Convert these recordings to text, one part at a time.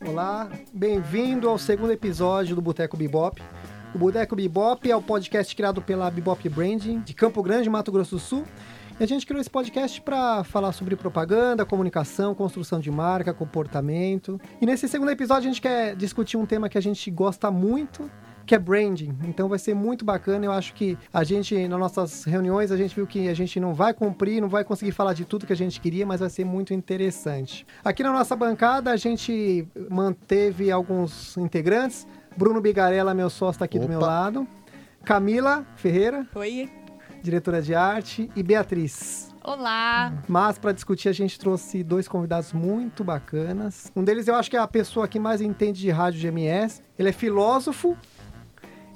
Olá, bem-vindo ao segundo episódio do Boteco Bebop. O Boteco Bebop é o podcast criado pela Bebop Branding de Campo Grande, Mato Grosso do Sul. E a gente criou esse podcast para falar sobre propaganda, comunicação, construção de marca, comportamento. E nesse segundo episódio a gente quer discutir um tema que a gente gosta muito, que é branding. Então vai ser muito bacana. Eu acho que a gente, nas nossas reuniões, a gente viu que a gente não vai cumprir, não vai conseguir falar de tudo que a gente queria, mas vai ser muito interessante. Aqui na nossa bancada, a gente manteve alguns integrantes. Bruno Bigarella, meu sócio, está aqui Opa. do meu lado. Camila Ferreira. Oi diretora de arte, e Beatriz. Olá! Mas para discutir a gente trouxe dois convidados muito bacanas. Um deles eu acho que é a pessoa que mais entende de rádio GMS. Ele é filósofo,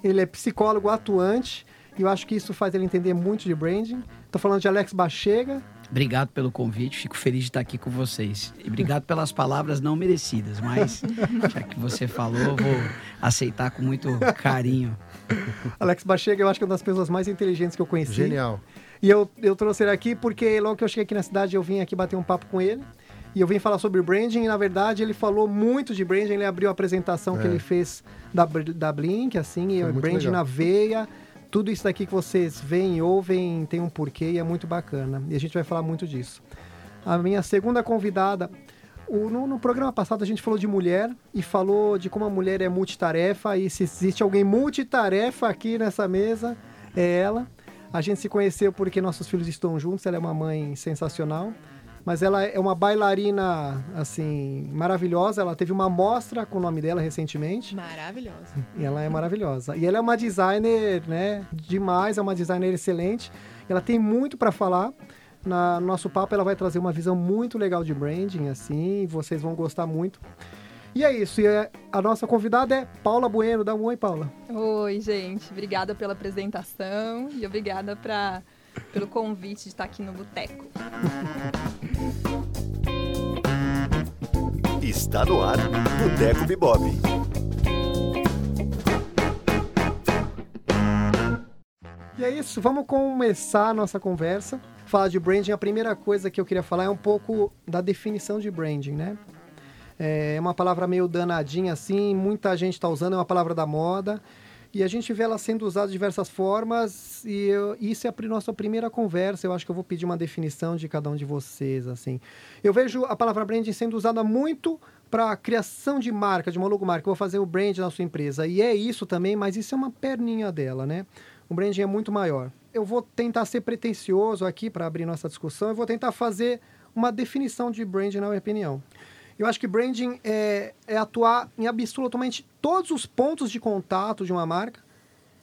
ele é psicólogo atuante e eu acho que isso faz ele entender muito de branding. Estou falando de Alex Bachega. Obrigado pelo convite, fico feliz de estar aqui com vocês. E obrigado pelas palavras não merecidas, mas já que você falou, vou aceitar com muito carinho. Alex Bachega, eu acho que é uma das pessoas mais inteligentes que eu conheci. Genial. E eu, eu trouxe ele aqui porque logo que eu cheguei aqui na cidade, eu vim aqui bater um papo com ele. E eu vim falar sobre branding, e na verdade ele falou muito de branding, ele abriu a apresentação é. que ele fez da, da Blink, assim, e branding legal. na veia. Tudo isso daqui que vocês veem ouvem tem um porquê e é muito bacana. E a gente vai falar muito disso. A minha segunda convidada o, no, no, programa passado a gente falou de mulher e falou de como a mulher é multitarefa e se existe alguém multitarefa aqui nessa mesa, é ela. A gente se conheceu porque nossos filhos estão juntos, ela é uma mãe sensacional. Mas ela é uma bailarina, assim, maravilhosa. Ela teve uma mostra com o nome dela recentemente. Maravilhosa. E ela é maravilhosa. E ela é uma designer, né, demais, é uma designer excelente. Ela tem muito para falar na, no nosso papo ela vai trazer uma visão muito legal de branding, assim, vocês vão gostar muito. E é isso, e é, a nossa convidada é Paula Bueno. Dá um oi, Paula. Oi, gente. Obrigada pela apresentação e obrigada pra, pelo convite de estar aqui no Boteco. Está no ar, Boteco Bebop. E é isso, vamos começar a nossa conversa falar de branding, a primeira coisa que eu queria falar é um pouco da definição de branding, né? É uma palavra meio danadinha assim, muita gente está usando, é uma palavra da moda. E a gente vê ela sendo usada de diversas formas, e eu, isso é a nossa primeira conversa. Eu acho que eu vou pedir uma definição de cada um de vocês. assim. Eu vejo a palavra branding sendo usada muito para criação de marca, de uma logomarca. Eu vou fazer o brand na sua empresa. E é isso também, mas isso é uma perninha dela, né? O branding é muito maior eu vou tentar ser pretencioso aqui para abrir nossa discussão. Eu vou tentar fazer uma definição de branding, na minha opinião. Eu acho que branding é, é atuar em absolutamente todos os pontos de contato de uma marca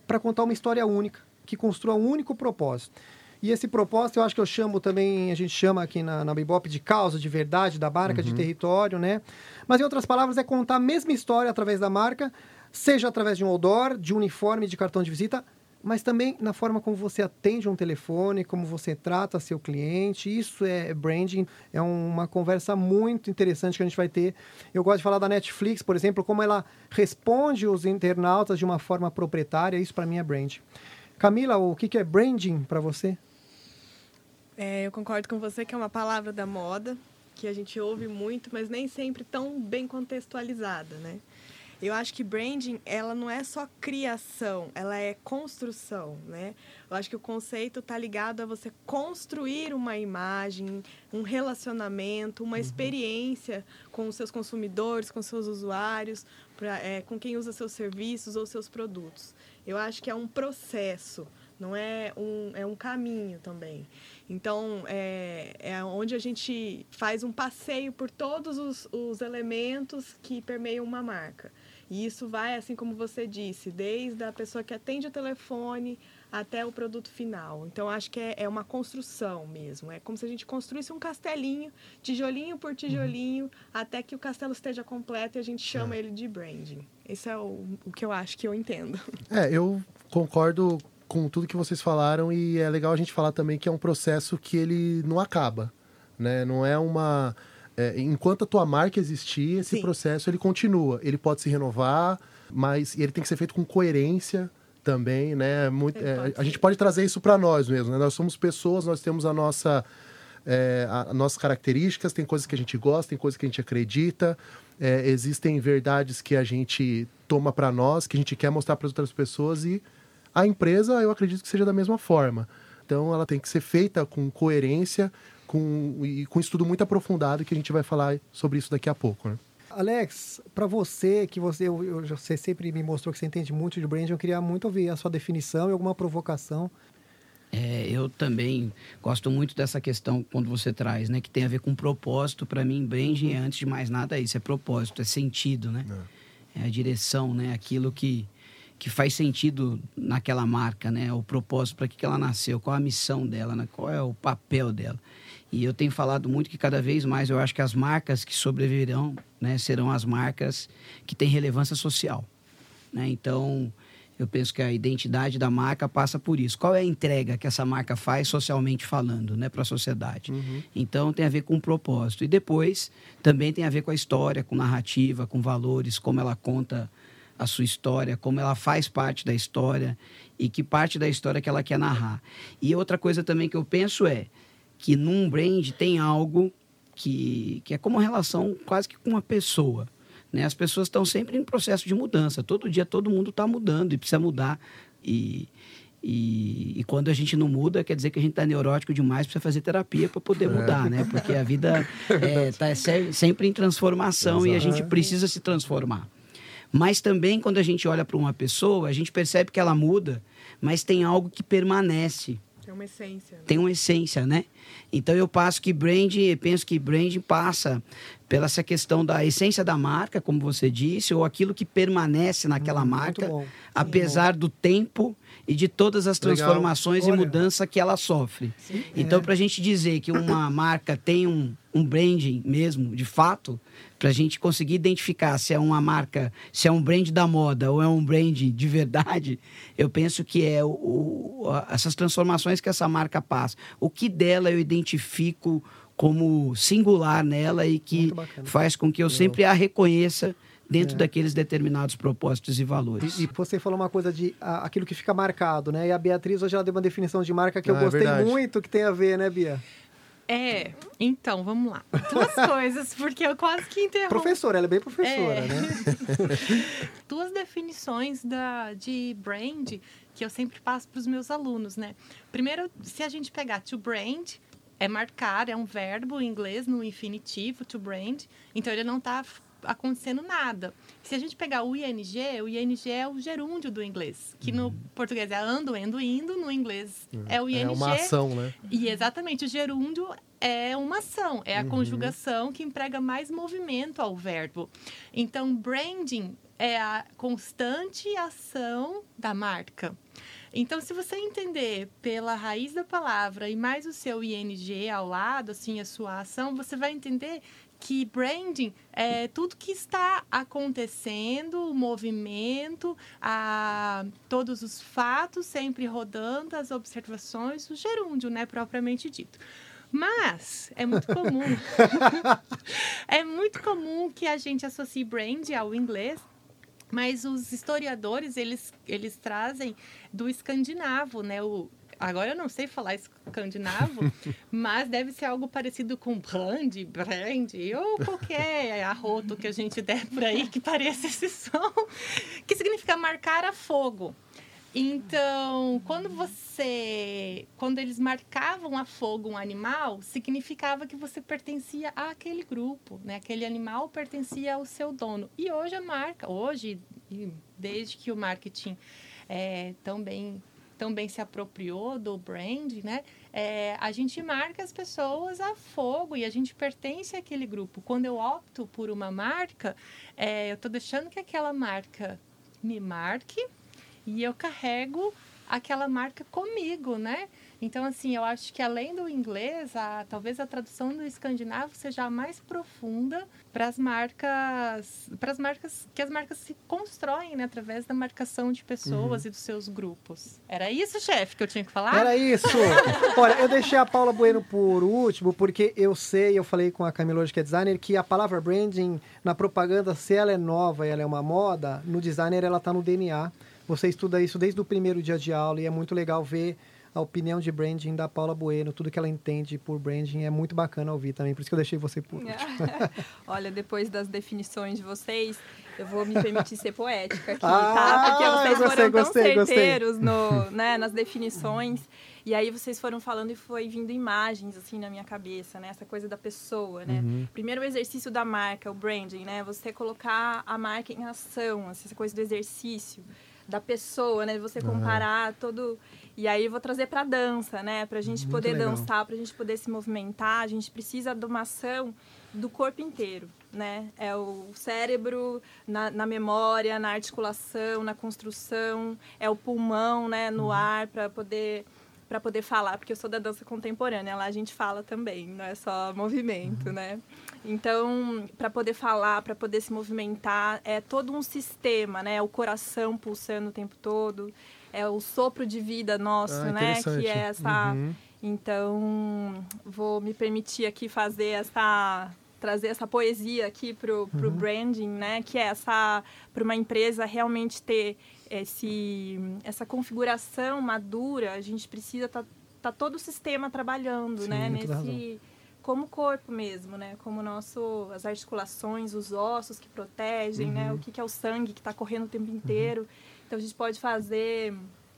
para contar uma história única, que construa um único propósito. E esse propósito eu acho que eu chamo também, a gente chama aqui na, na Bebop de causa, de verdade da marca, uhum. de território, né? Mas em outras palavras, é contar a mesma história através da marca, seja através de um outdoor, de uniforme, de cartão de visita, mas também na forma como você atende um telefone, como você trata seu cliente. Isso é branding, é uma conversa muito interessante que a gente vai ter. Eu gosto de falar da Netflix, por exemplo, como ela responde os internautas de uma forma proprietária. Isso para mim é branding. Camila, o que é branding para você? É, eu concordo com você que é uma palavra da moda que a gente ouve muito, mas nem sempre tão bem contextualizada, né? Eu acho que branding, ela não é só criação, ela é construção, né? Eu acho que o conceito está ligado a você construir uma imagem, um relacionamento, uma uhum. experiência com os seus consumidores, com os seus usuários, pra, é, com quem usa seus serviços ou seus produtos. Eu acho que é um processo, não é um, é um caminho também. Então, é, é onde a gente faz um passeio por todos os, os elementos que permeiam uma marca. E isso vai, assim como você disse, desde a pessoa que atende o telefone até o produto final. Então, acho que é, é uma construção mesmo. É como se a gente construísse um castelinho, tijolinho por tijolinho, uhum. até que o castelo esteja completo e a gente chama é. ele de branding. Esse é o, o que eu acho que eu entendo. É, eu concordo com tudo que vocês falaram e é legal a gente falar também que é um processo que ele não acaba, né? Não é uma é, enquanto a tua marca existir, esse Sim. processo ele continua. Ele pode se renovar, mas ele tem que ser feito com coerência também, né? Muito, é, a gente pode trazer isso para nós mesmo, né? Nós somos pessoas, nós temos a nossa, é, a, a nossas características, tem coisas que a gente gosta, tem coisas que a gente acredita, é, existem verdades que a gente toma para nós, que a gente quer mostrar para outras pessoas e a empresa, eu acredito que seja da mesma forma. Então, ela tem que ser feita com coerência, com e com estudo muito aprofundado que a gente vai falar sobre isso daqui a pouco, né? Alex, para você, que você, eu, eu- você sempre me mostrou que você entende muito de branding, eu queria muito ouvir a sua definição e alguma provocação. É, eu também gosto muito dessa questão quando você traz, né? Que tem a ver com propósito. Para mim, branding, é, antes de mais nada, é isso. É propósito, é sentido, né? É, a direção, né? Aquilo que, que faz sentido naquela marca, né? O propósito, para que, que ela nasceu, qual a missão dela, né? qual é o papel dela. E eu tenho falado muito que cada vez mais eu acho que as marcas que sobreviverão, né? Serão as marcas que têm relevância social, né? Então... Eu penso que a identidade da marca passa por isso. Qual é a entrega que essa marca faz socialmente falando, né, para a sociedade? Então tem a ver com o propósito e depois também tem a ver com a história, com narrativa, com valores, como ela conta a sua história, como ela faz parte da história e que parte da história que ela quer narrar. E outra coisa também que eu penso é que num brand tem algo que, que é como uma relação quase que com uma pessoa. Né? As pessoas estão sempre em processo de mudança. Todo dia todo mundo está mudando e precisa mudar. E, e, e quando a gente não muda, quer dizer que a gente está neurótico demais, precisa fazer terapia para poder mudar, né? Porque a vida está sempre em transformação e a gente precisa se transformar. Mas também quando a gente olha para uma pessoa, a gente percebe que ela muda, mas tem algo que permanece É uma essência. né? tem uma essência, né? Então eu passo que brand, eu penso que brand passa pela essa questão da essência da marca, como você disse, ou aquilo que permanece naquela Muito marca, bom. apesar do tempo e de todas as Legal. transformações e Olha. mudança que ela sofre. Então, para a gente dizer que uma marca tem um, um branding mesmo, de fato, para a gente conseguir identificar se é uma marca, se é um brand da moda ou é um brand de verdade, eu penso que é o, o- a- essas transformações que essa marca passa. O que dela eu identifico como singular nela e que faz com que eu sempre a reconheça dentro daqueles determinados propósitos e valores. E, e você falou uma coisa de a- aquilo que fica marcado, né? E a Beatriz hoje ela deu uma definição de marca que eu Ah, é gostei verdade. muito, que tem a ver, né, Bia? É, então, vamos lá. Duas coisas, porque eu quase que interrompo. Professora, ela é bem professora, É. né? duas definições da, de brand que eu sempre passo para os meus alunos, né? Primeiro, se a gente pegar to brand, é marcar, é um verbo em inglês no infinitivo, to brand, então ele não está acontecendo nada. Se a gente pegar o ing, o ing é o gerúndio do inglês, que no português é ando, endo, indo, no inglês é o ing. É uma ação, né? E exatamente, o gerúndio é uma ação, é a conjugação que emprega mais movimento ao verbo. Então, branding é a constante ação da marca. Então, se você entender pela raiz da palavra e mais o seu ing ao lado, assim, a sua ação, você vai entender que branding é tudo que está acontecendo, o movimento, a, todos os fatos sempre rodando, as observações, o gerúndio, né, propriamente dito. Mas é muito comum, é muito comum que a gente associe brand ao inglês mas os historiadores, eles, eles trazem do escandinavo, né? O, agora eu não sei falar escandinavo, mas deve ser algo parecido com brand, brand, ou qualquer arroto que a gente der por aí que pareça esse som, que significa marcar a fogo. Então, quando você, quando eles marcavam a fogo um animal, significava que você pertencia àquele grupo, né? Aquele animal pertencia ao seu dono. E hoje a marca, hoje, desde que o marketing é, também também se apropriou do brand, né? É, a gente marca as pessoas a fogo e a gente pertence àquele grupo. Quando eu opto por uma marca, é, eu estou deixando que aquela marca me marque e eu carrego aquela marca comigo, né? Então, assim, eu acho que além do inglês, a, talvez a tradução do escandinavo seja a mais profunda para as marcas, para as marcas que as marcas se constroem, né, através da marcação de pessoas e dos seus grupos. Era isso, chefe, que eu tinha que falar? Era isso. Olha, eu deixei a Paula Bueno por último, porque eu sei, eu falei com a Camila hoje, que é designer, que a palavra branding na propaganda, se ela é nova e ela é uma moda, no designer ela tá no DNA. Você estuda isso desde o primeiro dia de aula e é muito legal ver a opinião de branding da Paula Bueno, tudo que ela entende por branding é muito bacana ouvir também, por isso que eu deixei você por último. Olha, depois das definições de vocês, eu vou me permitir ser poética aqui, Ah, tá? Porque vocês gostei, foram tão gostei, gostei. certeiros no, né, nas definições. E aí vocês foram falando e foi vindo imagens, assim, na minha cabeça, né? Essa coisa da pessoa, né? Uhum. Primeiro o exercício da marca, o branding, né? Você colocar a marca em ação, assim, essa coisa do exercício da pessoa, né? Você comparar todo... E aí eu vou trazer para dança, né? Pra gente Muito poder legal. dançar, pra gente poder se movimentar, a gente precisa de uma ação do corpo inteiro, né? É o cérebro na, na memória, na articulação, na construção, é o pulmão, né, no ar para poder para poder falar, porque eu sou da dança contemporânea, lá a gente fala também, não é só movimento, né? Então, para poder falar, para poder se movimentar, é todo um sistema, né? O coração pulsando o tempo todo, é o sopro de vida nosso, Ah, né? Que é essa Uhum. então, vou me permitir aqui fazer essa trazer essa poesia aqui pro, pro branding, né? Que é essa para uma empresa realmente ter esse essa configuração madura, a gente precisa tá, tá todo o sistema trabalhando, Sim, né? Nesse como corpo mesmo, né? Como nosso as articulações, os ossos que protegem, né? O que, que é o sangue que está correndo o tempo inteiro. Então a gente pode fazer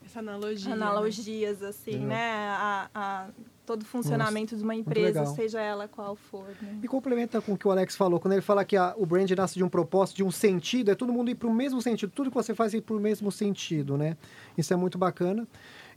Essa analogia. né? analogias, assim, Legal. né? A, a todo o funcionamento de uma empresa, seja ela qual for. Né? E complementa com o que o Alex falou, quando ele fala que a- o brand nasce de um propósito, de um sentido, é todo mundo ir para o mesmo sentido, tudo que você faz é ir para o mesmo sentido, né? Isso é muito bacana.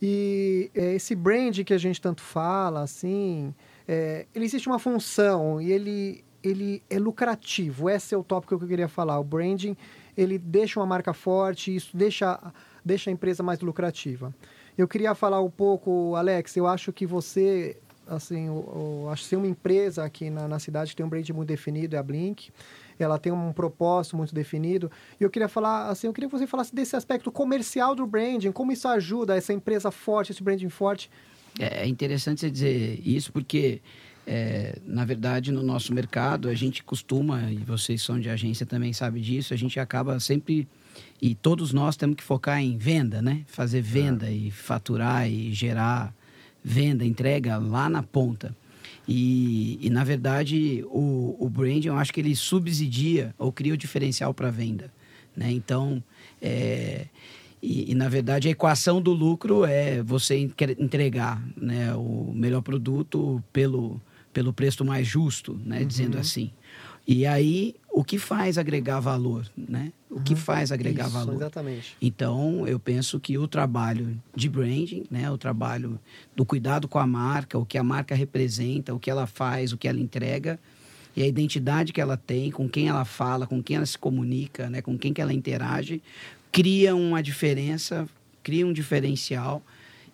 E é, esse brand que a gente tanto fala, assim, é, ele existe uma função e ele, ele é lucrativo. Esse é o tópico que eu queria falar. O branding, ele deixa uma marca forte, isso deixa, deixa a empresa mais lucrativa. Eu queria falar um pouco, Alex, eu acho que você, assim, eu, eu acho que uma empresa aqui na, na cidade que tem um brand muito definido, é a Blink. Ela tem um propósito muito definido. E eu queria falar, assim, eu queria que você falasse desse aspecto comercial do branding, como isso ajuda essa empresa forte, esse branding forte. É interessante você dizer isso porque, é, na verdade, no nosso mercado, a gente costuma, e vocês são de agência também sabem disso, a gente acaba sempre, e todos nós temos que focar em venda, né? Fazer venda e faturar e gerar venda, entrega lá na ponta. E, e na verdade, o, o branding, eu acho que ele subsidia ou cria o diferencial para venda. Né? Então, é, e, e, na verdade, a equação do lucro é você entre- entregar né, o melhor produto pelo, pelo preço mais justo, né, dizendo assim. E aí, o que faz agregar valor? Né? O que faz agregar Isso, valor? Exatamente. Então, eu penso que o trabalho de branding, né, o trabalho do cuidado com a marca, o que a marca representa, o que ela faz, o que ela entrega, e a identidade que ela tem, com quem ela fala, com quem ela se comunica, né, com quem que ela interage, cria uma diferença, cria um diferencial,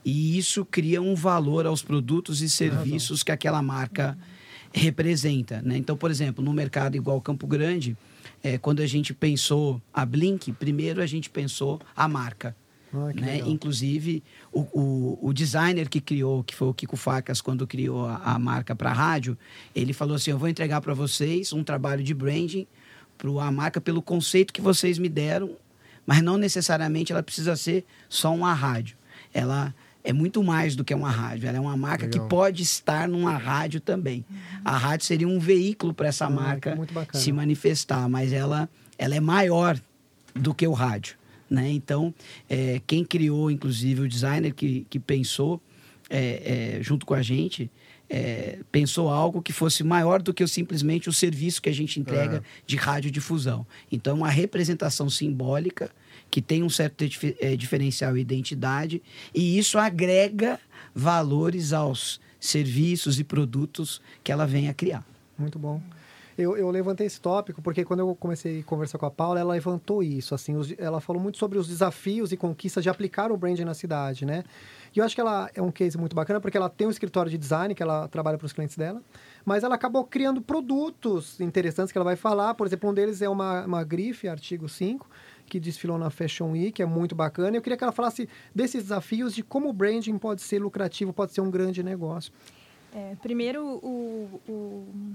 e isso cria um valor aos produtos e serviços que aquela marca representa. Né? Então, por exemplo, no mercado igual Campo Grande, é, quando a gente pensou a Blink, primeiro a gente pensou a marca. Ah, né? Inclusive, o, o, o designer que criou, que foi o Kiko Facas, quando criou a, a marca para a rádio, ele falou assim: Eu vou entregar para vocês um trabalho de branding para a marca pelo conceito que vocês me deram, mas não necessariamente ela precisa ser só uma rádio. Ela é muito mais do que uma rádio. Ela é uma marca Legal. que pode estar numa rádio também. A rádio seria um veículo para essa Ah, marca bacana. se manifestar, mas ela, ela é maior do que o rádio. Né? Então, é, quem criou, inclusive, o designer que, que pensou é, é, junto com a gente, é, pensou algo que fosse maior do que simplesmente o serviço que a gente entrega de radiodifusão. Então, uma representação simbólica que tem um certo dif- é, diferencial e identidade, e isso agrega valores aos serviços e produtos que ela vem a criar. Muito bom. Eu, eu levantei esse tópico porque quando eu comecei a conversar com a Paula, ela levantou isso. Assim, os- ela falou muito sobre os desafios e conquistas de aplicar o branding na cidade, né? E eu acho que ela é um case muito bacana porque ela tem um escritório de design que ela trabalha para os clientes dela, mas ela acabou criando produtos interessantes que ela vai falar. Por exemplo, um deles é uma, uma grife, artigo 5, que desfilou na Fashion Week, é muito bacana. Eu queria que ela falasse desses desafios de como o branding pode ser lucrativo, pode ser um grande negócio. É, primeiro, o, o-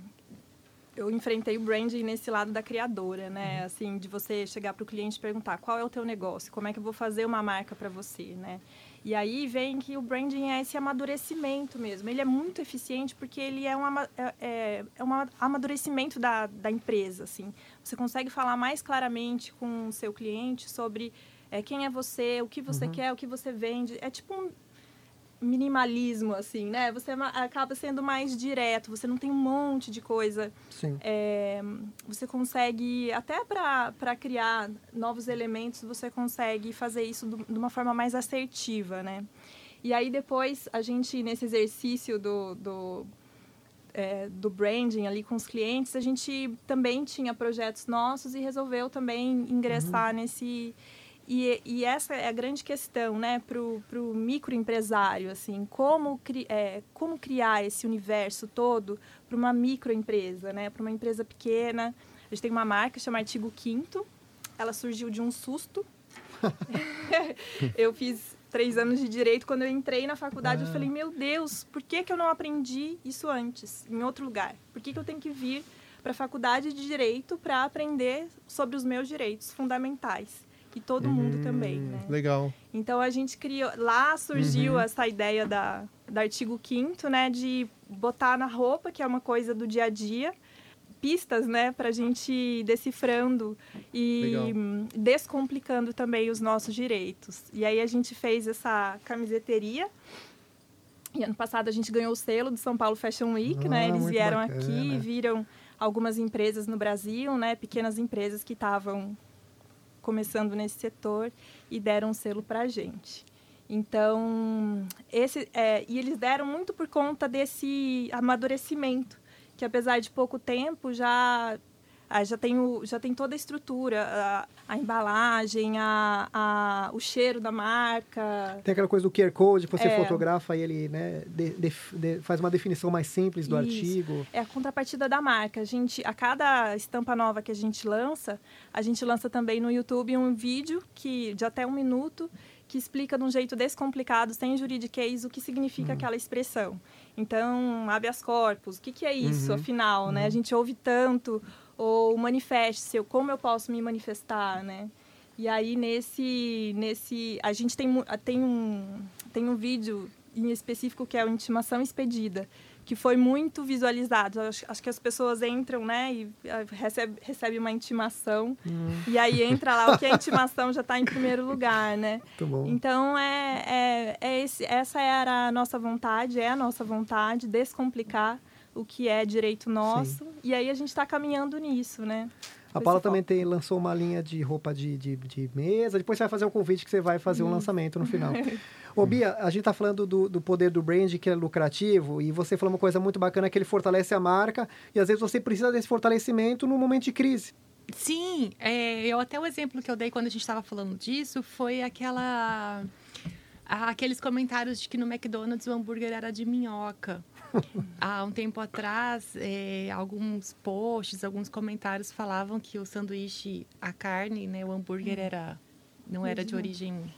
eu enfrentei o branding nesse lado da criadora, né? Uhum. Assim, de você chegar para o cliente e perguntar qual é o teu negócio, como é que eu vou fazer uma marca para você, né? E aí vem que o branding é esse amadurecimento mesmo. Ele é muito eficiente porque ele é um, é, é, é um amadurecimento da, da empresa, assim. Você consegue falar mais claramente com o seu cliente sobre é, quem é você, o que você uhum. quer, o que você vende. É tipo um, minimalismo, assim, né? Você acaba sendo mais direto, você não tem um monte de coisa. Sim. É, você consegue, até para criar novos elementos, você consegue fazer isso do, de uma forma mais assertiva, né? E aí depois, a gente, nesse exercício do, do, é, do branding ali com os clientes, a gente também tinha projetos nossos e resolveu também ingressar uhum. nesse e, e, essa é a grande questão, né, para o microempresário, assim, como, cri, é, como criar esse universo todo para uma microempresa, né, para uma empresa pequena. A gente tem uma marca chamada Artigo Quinto, ela surgiu de um susto. eu fiz três anos de direito, quando eu entrei na faculdade, ah. eu falei, meu Deus, por que, que eu não aprendi isso antes, em outro lugar? Por que, que eu tenho que vir para a faculdade de direito para aprender sobre os meus direitos fundamentais? E todo uhum, mundo também, né? Legal. Então a gente criou, lá surgiu uhum. essa ideia da, da artigo 5 né, de botar na roupa, que é uma coisa do dia a dia, pistas, né, para a gente ir decifrando e Legal. descomplicando também os nossos direitos. E aí a gente fez essa camiseteria. E ano passado a gente ganhou o selo do São Paulo Fashion Week, né? ah, né? Eles vieram bacana. aqui, viram algumas empresas no Brasil, né? Pequenas empresas que estavam começando nesse setor e deram um selo para a gente. Então, esse, é, e eles deram muito por conta desse amadurecimento, que apesar de pouco tempo já ah, já, tem o, já tem toda a estrutura, a, a embalagem, a, a, o cheiro da marca. Tem aquela coisa do QR Code, você é. fotografa e ele né, de, de, de, faz uma definição mais simples do Isso. artigo. É a contrapartida da marca. A, gente, a cada estampa nova que a gente lança, a gente lança também no YouTube um vídeo que, de até um minuto que explica de um jeito descomplicado, sem juridiquês, o que significa uhum. aquela expressão. Então, habeas corpus, o que, que é isso, uhum. afinal, né? A uhum. gente ouve tanto ou manifeste-se, como eu posso me manifestar, né? E aí nesse nesse a gente tem tem um tem um vídeo em específico que é o intimação expedida, que foi muito visualizado. Acho, acho que as pessoas entram, né, e ah, recebe, recebe uma intimação, hum. e aí entra lá o que a intimação já está em primeiro lugar, né? Então, é, é, é esse, essa era a nossa vontade, é a nossa vontade, descomplicar o que é direito nosso. Sim. E aí a gente está caminhando nisso, né? A Paula também tem, lançou uma linha de roupa de, de, de, mesa. Depois você vai fazer um convite que você vai fazer um lançamento no final. Ô, Bia, a gente está falando do, do poder do brand, que é lucrativo, e você falou uma coisa muito bacana, que ele fortalece a marca, e às vezes você precisa desse fortalecimento no momento de crise. Sim, é, eu até o exemplo que eu dei quando a gente estava falando disso foi aquela aqueles comentários de que no McDonald's o hambúrguer era de minhoca. Há um tempo atrás, é, alguns posts, alguns comentários falavam que o sanduíche, a carne, né, o hambúrguer era não era de origem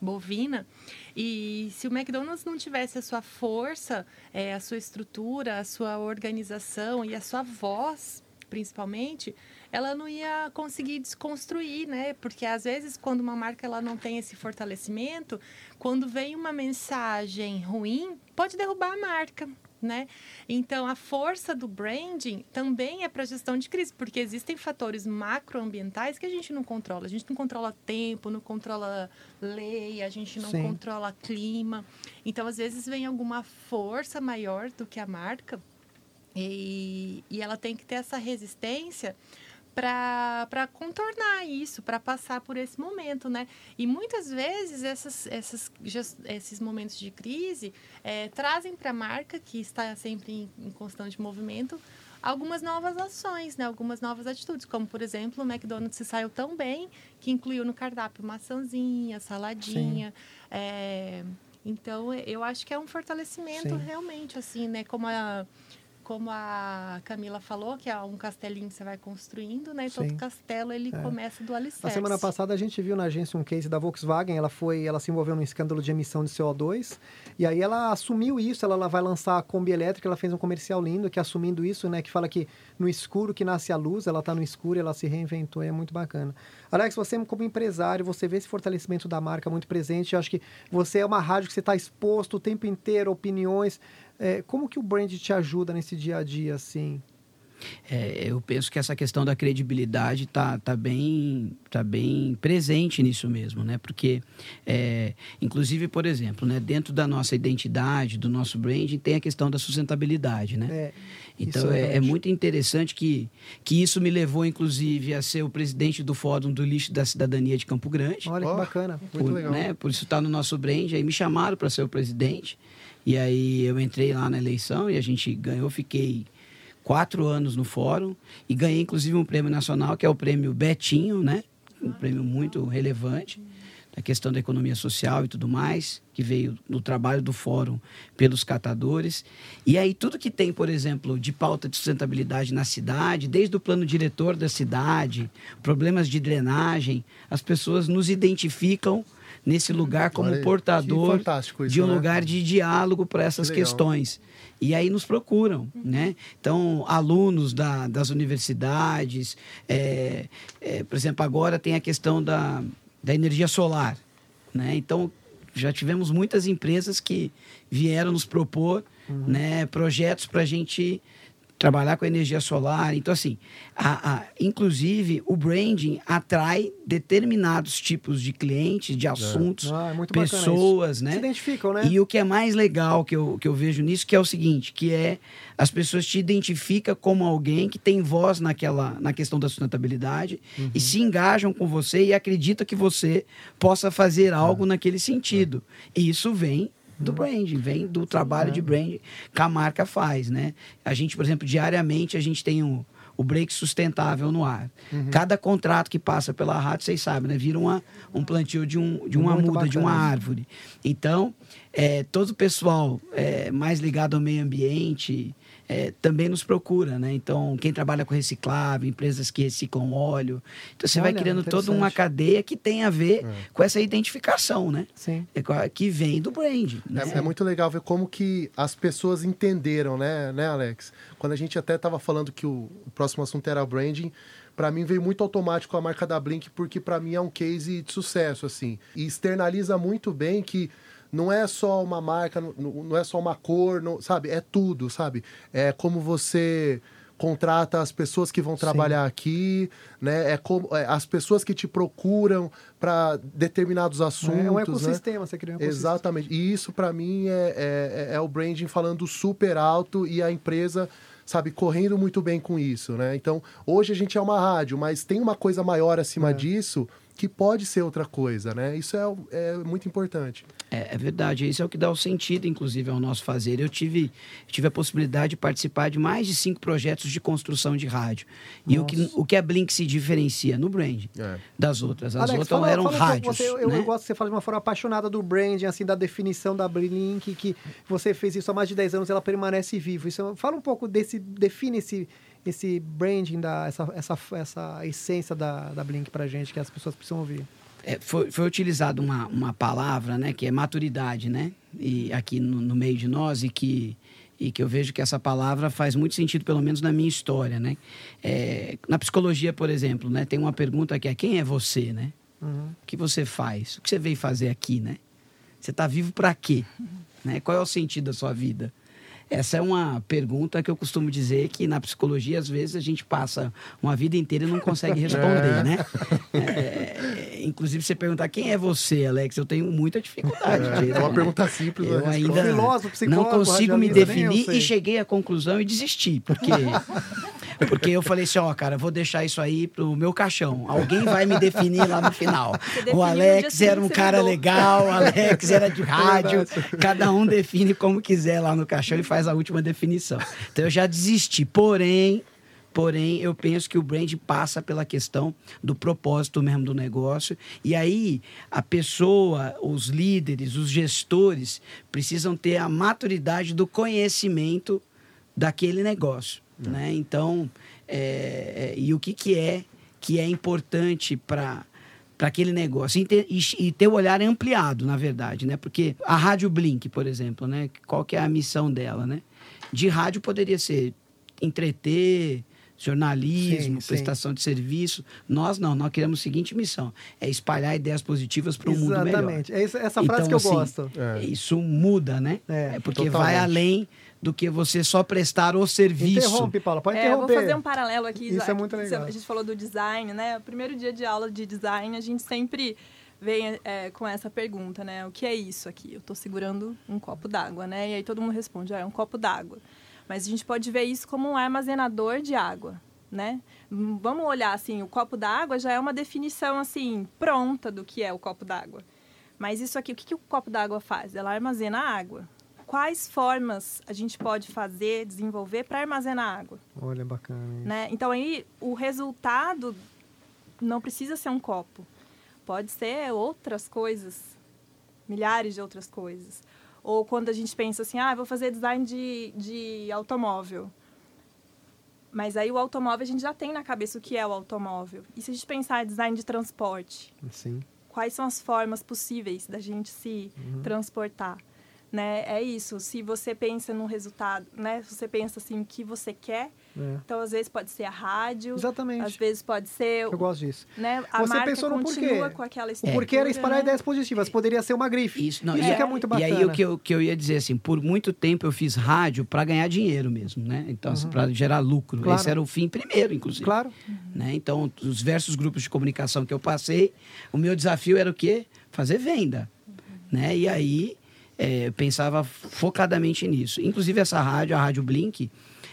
bovina. E se o McDonald's não tivesse a sua força, é, a sua estrutura, a sua organização e a sua voz, principalmente, ela não ia conseguir desconstruir, né? Porque às vezes quando uma marca ela não tem esse fortalecimento, quando vem uma mensagem ruim, pode derrubar a marca. Né? Então, a força do branding também é para gestão de crise, porque existem fatores macroambientais que a gente não controla. A gente não controla tempo, não controla lei, a gente não Sim. controla clima. Então, às vezes, vem alguma força maior do que a marca e, e ela tem que ter essa resistência para contornar isso, para passar por esse momento, né? E muitas vezes essas, essas, esses momentos de crise é, trazem para a marca, que está sempre em, em, constante movimento, algumas novas ações, né? Algumas novas atitudes, como, por exemplo, o McDonald's se saiu tão bem que incluiu no cardápio maçãzinha, saladinha. É, então, eu acho que é um fortalecimento Sim. realmente, assim, né? Como a como a Camila falou, que é um castelinho que você vai construindo, né? E Sim. todo castelo ele começa do alicerce. Na semana passada a gente viu na agência um case da Volkswagen, ela foi, ela se envolveu num escândalo de emissão de CO2, e aí ela assumiu isso, ela, ela vai lançar a Kombi elétrica, ela fez um comercial lindo que assumindo isso, né, que fala que no escuro que nasce a luz, ela tá no escuro e ela se reinventou, e é muito bacana. Alex, você como empresário, você vê esse fortalecimento da marca muito presente, eu acho que você é uma rádio que você está exposto o tempo inteiro, opiniões, é, como que o brand te ajuda nesse dia a dia, assim? É, eu penso que essa questão da credibilidade tá, tá, bem, tá bem presente nisso mesmo, né? Porque, é, inclusive, por exemplo, né, dentro da nossa identidade, do nosso branding, tem a questão da sustentabilidade, né? É, Então é é, é muito interessante que, que isso me levou, inclusive, a ser o presidente do Fórum do Lixo da Cidadania de Campo Grande. Olha que bacana. Muito por, legal. Né, por isso está no nosso brand. Aí me chamaram para ser o presidente. E aí eu entrei lá na eleição e a gente ganhou. Fiquei quatro anos no fórum e ganhei inclusive um prêmio nacional que é o prêmio Betinho, né? Um prêmio muito relevante da questão da economia social e tudo mais, que veio do trabalho do fórum pelos catadores. E aí tudo que tem, por exemplo, de pauta de sustentabilidade na cidade, desde o plano diretor da cidade, problemas de drenagem, as pessoas nos identificam nesse lugar como Olha portador isso, de um né? lugar de diálogo para essas Que questões. E aí nos procuram, né? Então, alunos da, das universidades, é, é, por exemplo, agora tem a questão da, da energia solar, né? Então, já tivemos muitas empresas que vieram nos propor né, projetos para a gente trabalhar com energia solar. Então, assim, a, a- inclusive, o branding atrai determinados tipos de clientes, de assuntos, Ah, é muito bacana pessoas, né? Se identificam, né? E o que é mais legal que eu, que eu vejo nisso, que é o seguinte, que é as pessoas te identificam como alguém que tem voz naquela, na questão da sustentabilidade Uhum. e se engajam com você e acreditam que você possa fazer algo naquele sentido. E isso vem do branding, vem do trabalho de branding que a marca faz, né? A gente, por exemplo, diariamente a gente tem um, o break sustentável no ar. Cada contrato que passa pela rádio, vocês sabem, né? Vira uma, um plantio de, um, de uma Muito muda, de uma bacana árvore. Então, é, todo o pessoal é, mais ligado ao meio ambiente é, também nos procura, né? Então, quem trabalha com reciclável, empresas que reciclam óleo. Então, você vai Olha, criando toda uma cadeia que tem a ver com essa identificação, né? Sim. É Que vem do brand. né? É, é muito legal ver como que as pessoas entenderam, né, né, Alex? Quando a gente até estava falando que o, o próximo assunto era branding, para mim veio muito automático a marca da Blink, porque para mim é um case de sucesso, assim. E externaliza muito bem que não é só uma marca, não, não é só uma cor, não- sabe? É tudo, sabe? É como você contrata as pessoas que vão trabalhar aqui, né? É como é, as pessoas que te procuram para determinados assuntos, é um né? ecossistema, você cria um ecossistema. Exatamente. E isso, para mim, é, é, é o branding falando super alto e a empresa, sabe, correndo muito bem com isso, né? Então, hoje a gente é uma rádio, mas tem uma coisa maior acima É. disso que pode ser outra coisa, né? Isso é, é muito importante. É, é verdade, isso é o que dá o sentido, inclusive, ao nosso fazer. Eu tive, tive a possibilidade de participar de mais de cinco projetos de construção de rádio. E o que, o que a Blink se diferencia no brand É. das outras. As Alex, outras fala- eram fala rádios. você- eu, né? eu gosto que você fala de uma forma apaixonada do branding, assim, da definição da Blink, que você fez isso há mais de 10 anos, ela permanece vivo. Isso, fala um pouco desse, define esse, esse branding, da, essa, essa, essa essência da, da Blink pra gente, que as pessoas precisam ouvir. É, foi, foi utilizada uma, uma palavra, né, que é maturidade, né? E aqui no, no meio de nós e que e que eu vejo que essa palavra faz muito sentido, pelo menos na minha história, né? É, na psicologia, por exemplo, né, tem uma pergunta que é quem é você, né? Uhum. O que você faz? O que você veio fazer aqui, né? Você está vivo para quê? Né? Qual é o sentido da sua vida? Essa é uma pergunta que eu costumo dizer que na psicologia, às vezes, a gente passa uma vida inteira e não consegue responder, né? É, inclusive, você perguntar quem é você, Alex, eu tenho muita dificuldade. É, de- é uma né? pergunta simples, Eu a resposta. ainda Filósofo, não psicólogo, consigo me definir e cheguei à conclusão e desisti, porque porque eu falei assim, ó, cara, vou deixar isso aí pro meu caixão. Alguém vai me definir lá no final. O Alex era um cara legal, o Alex era de rádio. Cada um define como quiser lá no caixão e faz a última definição. Então eu já desisti. Porém, Porém, eu penso que o brand passa pela questão do propósito mesmo do negócio. E aí, a pessoa, os líderes, os gestores, precisam ter a maturidade do conhecimento daquele negócio, né? Então, é, é, e o que que é que é importante para para aquele negócio e ter, e, e ter o olhar ampliado, na verdade, né? Porque a Rádio Blink, por exemplo, né? Qual que é a missão dela, né? De rádio poderia ser entreter, jornalismo, Sim, sim. prestação de serviço. Nós não, nós queremos a seguinte missão: é espalhar ideias positivas para um mundo melhor. Exatamente. É essa, essa frase Então, que eu assim, gosto. É. Isso muda, né? É, porque totalmente. vai além do que você só prestar o serviço. Interrompe, Paula. Pode É, eu vou interromper. fazer um paralelo aqui. Isso já é muito legal. A gente falou do design, né? O primeiro dia de aula de design, a gente sempre vem é, com essa pergunta, né? O que é isso aqui? Eu estou segurando um copo d'água, né? E aí todo mundo responde, ah, é um copo d'água. Mas a gente pode ver isso como um armazenador de água, né? Hum, Vamos olhar assim, o copo d'água já é uma definição assim pronta do que é o copo d'água. Mas isso aqui, o que, que o copo d'água faz? Ela armazena água. Quais formas a gente pode fazer, desenvolver para armazenar água? Olha, bacana. isso. né? Então aí o resultado não precisa ser um copo. Pode ser outras coisas, milhares de outras coisas. Ou quando a gente pensa assim, ah, vou fazer design de, de automóvel. Mas aí o automóvel a gente já tem na cabeça o que é o automóvel. E se a gente pensar em design de transporte, Sim. quais são as formas possíveis da gente se transportar, né? É isso. Se você pensa num resultado, né? Se você pensa assim o que você quer, É. então às vezes pode ser a rádio, Exatamente. às vezes pode ser, Eu gosto disso. né? A Você marca pensou no continua porquê. com aquela O porquê era espalhar né? ideias positivas. Poderia ser uma grife. Isso, não, Isso e, que é muito E bacana. aí o que eu, que eu ia dizer assim, por muito tempo eu fiz rádio para ganhar dinheiro mesmo, né? Então, para gerar lucro. Uhum. Claro. Esse era o fim primeiro, inclusive. Claro. né? Então, os diversos grupos de comunicação que eu passei, o meu desafio era o quê? Fazer venda, né? E aí é, eu pensava focadamente nisso. Inclusive essa rádio, a Rádio Blink,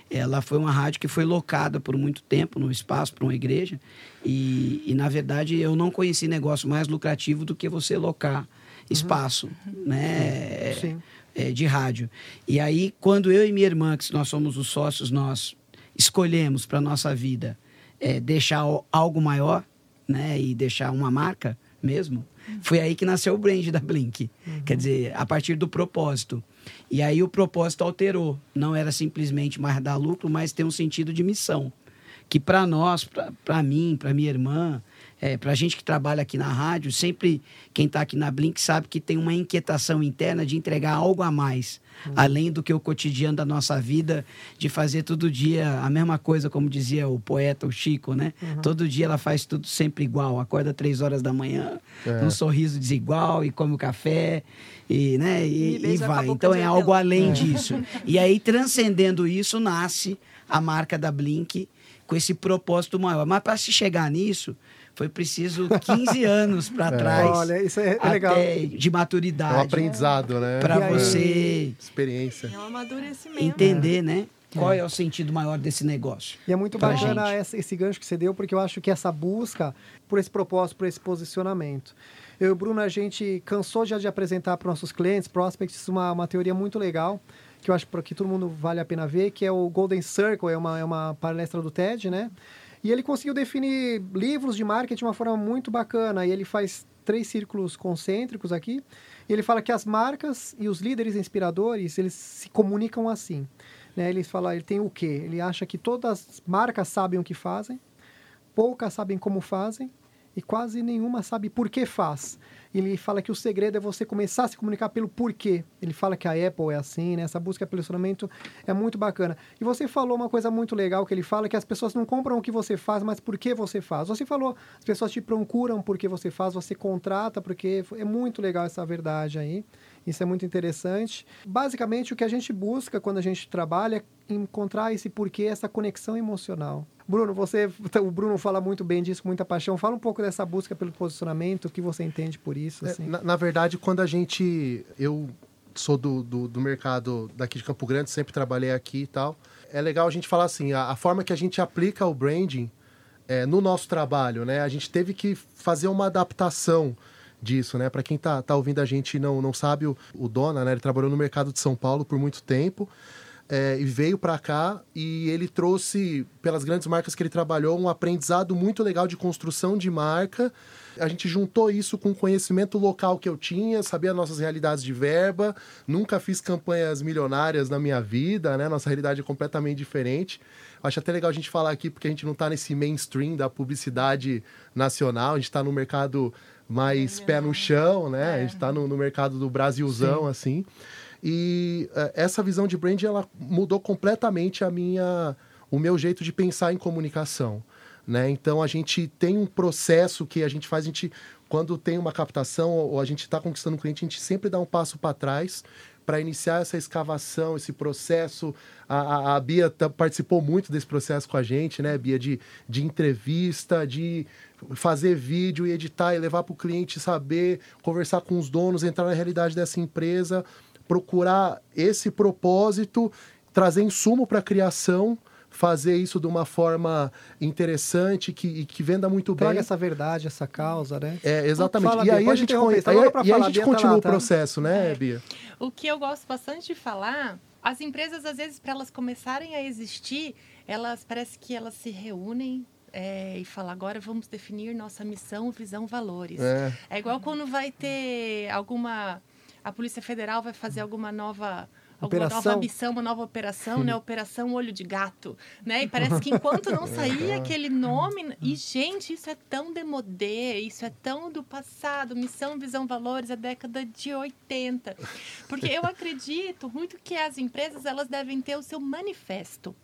ela foi uma rádio que foi locada por muito tempo no espaço para uma igreja e, e, na verdade, eu não conheci negócio mais lucrativo do que você locar espaço, né? Uhum. Sim. é, de rádio. E aí, quando eu e minha irmã, que nós somos os sócios, nós escolhemos para nossa vida é, deixar algo maior, né, e deixar uma marca mesmo, foi aí que nasceu o brand da Blink. Quer dizer, a partir do propósito. E aí o propósito alterou. Não era simplesmente mais dar lucro, mas ter um sentido de missão. Que para nós, para mim, para minha irmã, é, para a gente que trabalha aqui na rádio, sempre quem está aqui na Blink sabe que tem uma inquietação interna de entregar algo a mais, além do que o cotidiano da nossa vida, de fazer todo dia a mesma coisa, como dizia o poeta, o Chico, né? Todo dia ela faz tudo sempre igual, acorda três horas da manhã, É. um sorriso desigual e come o café e, né? E E, e vai. Então é algo além disso. E aí, transcendendo isso, nasce a marca da Blink com esse propósito maior. Mas para se chegar nisso, foi preciso 15 anos para trás. Olha, isso é, é legal. até de É um maturidade. aprendizado, né? para você Experiência. É um amadurecimento. entender, né? Qual é o sentido maior desse negócio? E é muito bacana essa- esse gancho que você deu, porque eu acho que essa busca por esse propósito, por esse posicionamento. Eu e o Bruno, a gente cansou já de apresentar para nossos clientes, prospects, uma, uma teoria muito legal, que eu acho que todo mundo vale a pena ver, que é o Golden Circle, é uma, é uma palestra do TED, né? E ele conseguiu definir livros de marketing de uma forma muito bacana, e ele faz três círculos concêntricos aqui, e ele fala que as marcas e os líderes inspiradores, eles se comunicam assim. Né? Ele fala, ele tem o quê? Ele acha que todas as marcas sabem o que fazem, poucas sabem como fazem e quase nenhuma sabe por que faz. Ele fala que o segredo é você começar a se comunicar pelo porquê. Ele fala que a Apple é assim, né? Essa busca pelo relacionamento é muito bacana. E você falou uma coisa muito legal que ele fala que as pessoas não compram o que você faz, mas por que você faz. Você falou, as pessoas te procuram porque você faz, você contrata porque é muito legal essa verdade aí. Isso é muito interessante. Basicamente, o que a gente busca quando a gente trabalha é encontrar esse porquê, essa conexão emocional. Bruno, você, o Bruno fala muito bem disso, com muita paixão. Fala um pouco dessa busca pelo posicionamento, o que você entende por isso. É, Assim. na, na verdade, quando a gente. Eu sou do, do, do mercado daqui de Campo Grande, sempre trabalhei aqui e tal. É legal a gente falar assim: a, a forma que a gente aplica o branding é, no nosso trabalho, né? A gente teve que fazer uma adaptação disso, né? Para quem tá, tá ouvindo a gente e não, não sabe, o, o Dona, né? Ele trabalhou no mercado de São Paulo por muito tempo. É, e veio para cá e ele trouxe, pelas grandes marcas que ele trabalhou, um aprendizado muito legal de construção de marca. A gente juntou isso com o conhecimento local que eu tinha, sabia nossas realidades de verba, nunca fiz campanhas milionárias na minha vida, né? Nossa realidade é completamente diferente. Acho até legal a gente falar aqui, porque a gente não está nesse mainstream da publicidade nacional, a gente está no mercado mais pé no chão, né? A gente está no, no, mercado do Brasilzão, Sim. assim. E uh, essa visão de brand, ela mudou completamente a minha, o meu jeito de pensar em comunicação. Né? Então a gente tem um processo que a gente faz, a gente, quando tem uma captação ou a gente está conquistando um cliente, a gente sempre dá um passo para trás para iniciar essa escavação, esse processo. A, a, a Bia tá, participou muito desse processo com a gente, né, Bia? De, de entrevista, de fazer vídeo e editar e levar para o cliente saber, conversar com os donos, entrar na realidade dessa empresa, procurar esse propósito, trazer insumo para a criação fazer isso de uma forma interessante que, que venda muito Traga bem. essa verdade, essa causa, né? É, exatamente. Fala, e, aí a gente, conhe... aí, e aí a gente continua lá, tá? o processo, né, é. Bia? O que eu gosto bastante de falar, as empresas, às vezes, para elas começarem a existir, elas parece que elas se reúnem é, e falam agora vamos definir nossa missão, visão, valores. É. é igual quando vai ter alguma. A Polícia Federal vai fazer alguma nova alguma nova missão, uma nova operação, né? Operação Olho de Gato, né? E parece que enquanto não saía aquele nome, e gente, isso é tão demodé, isso é tão do passado, missão, visão, valores, é década de 80. Porque eu acredito muito que as empresas elas devem ter o seu manifesto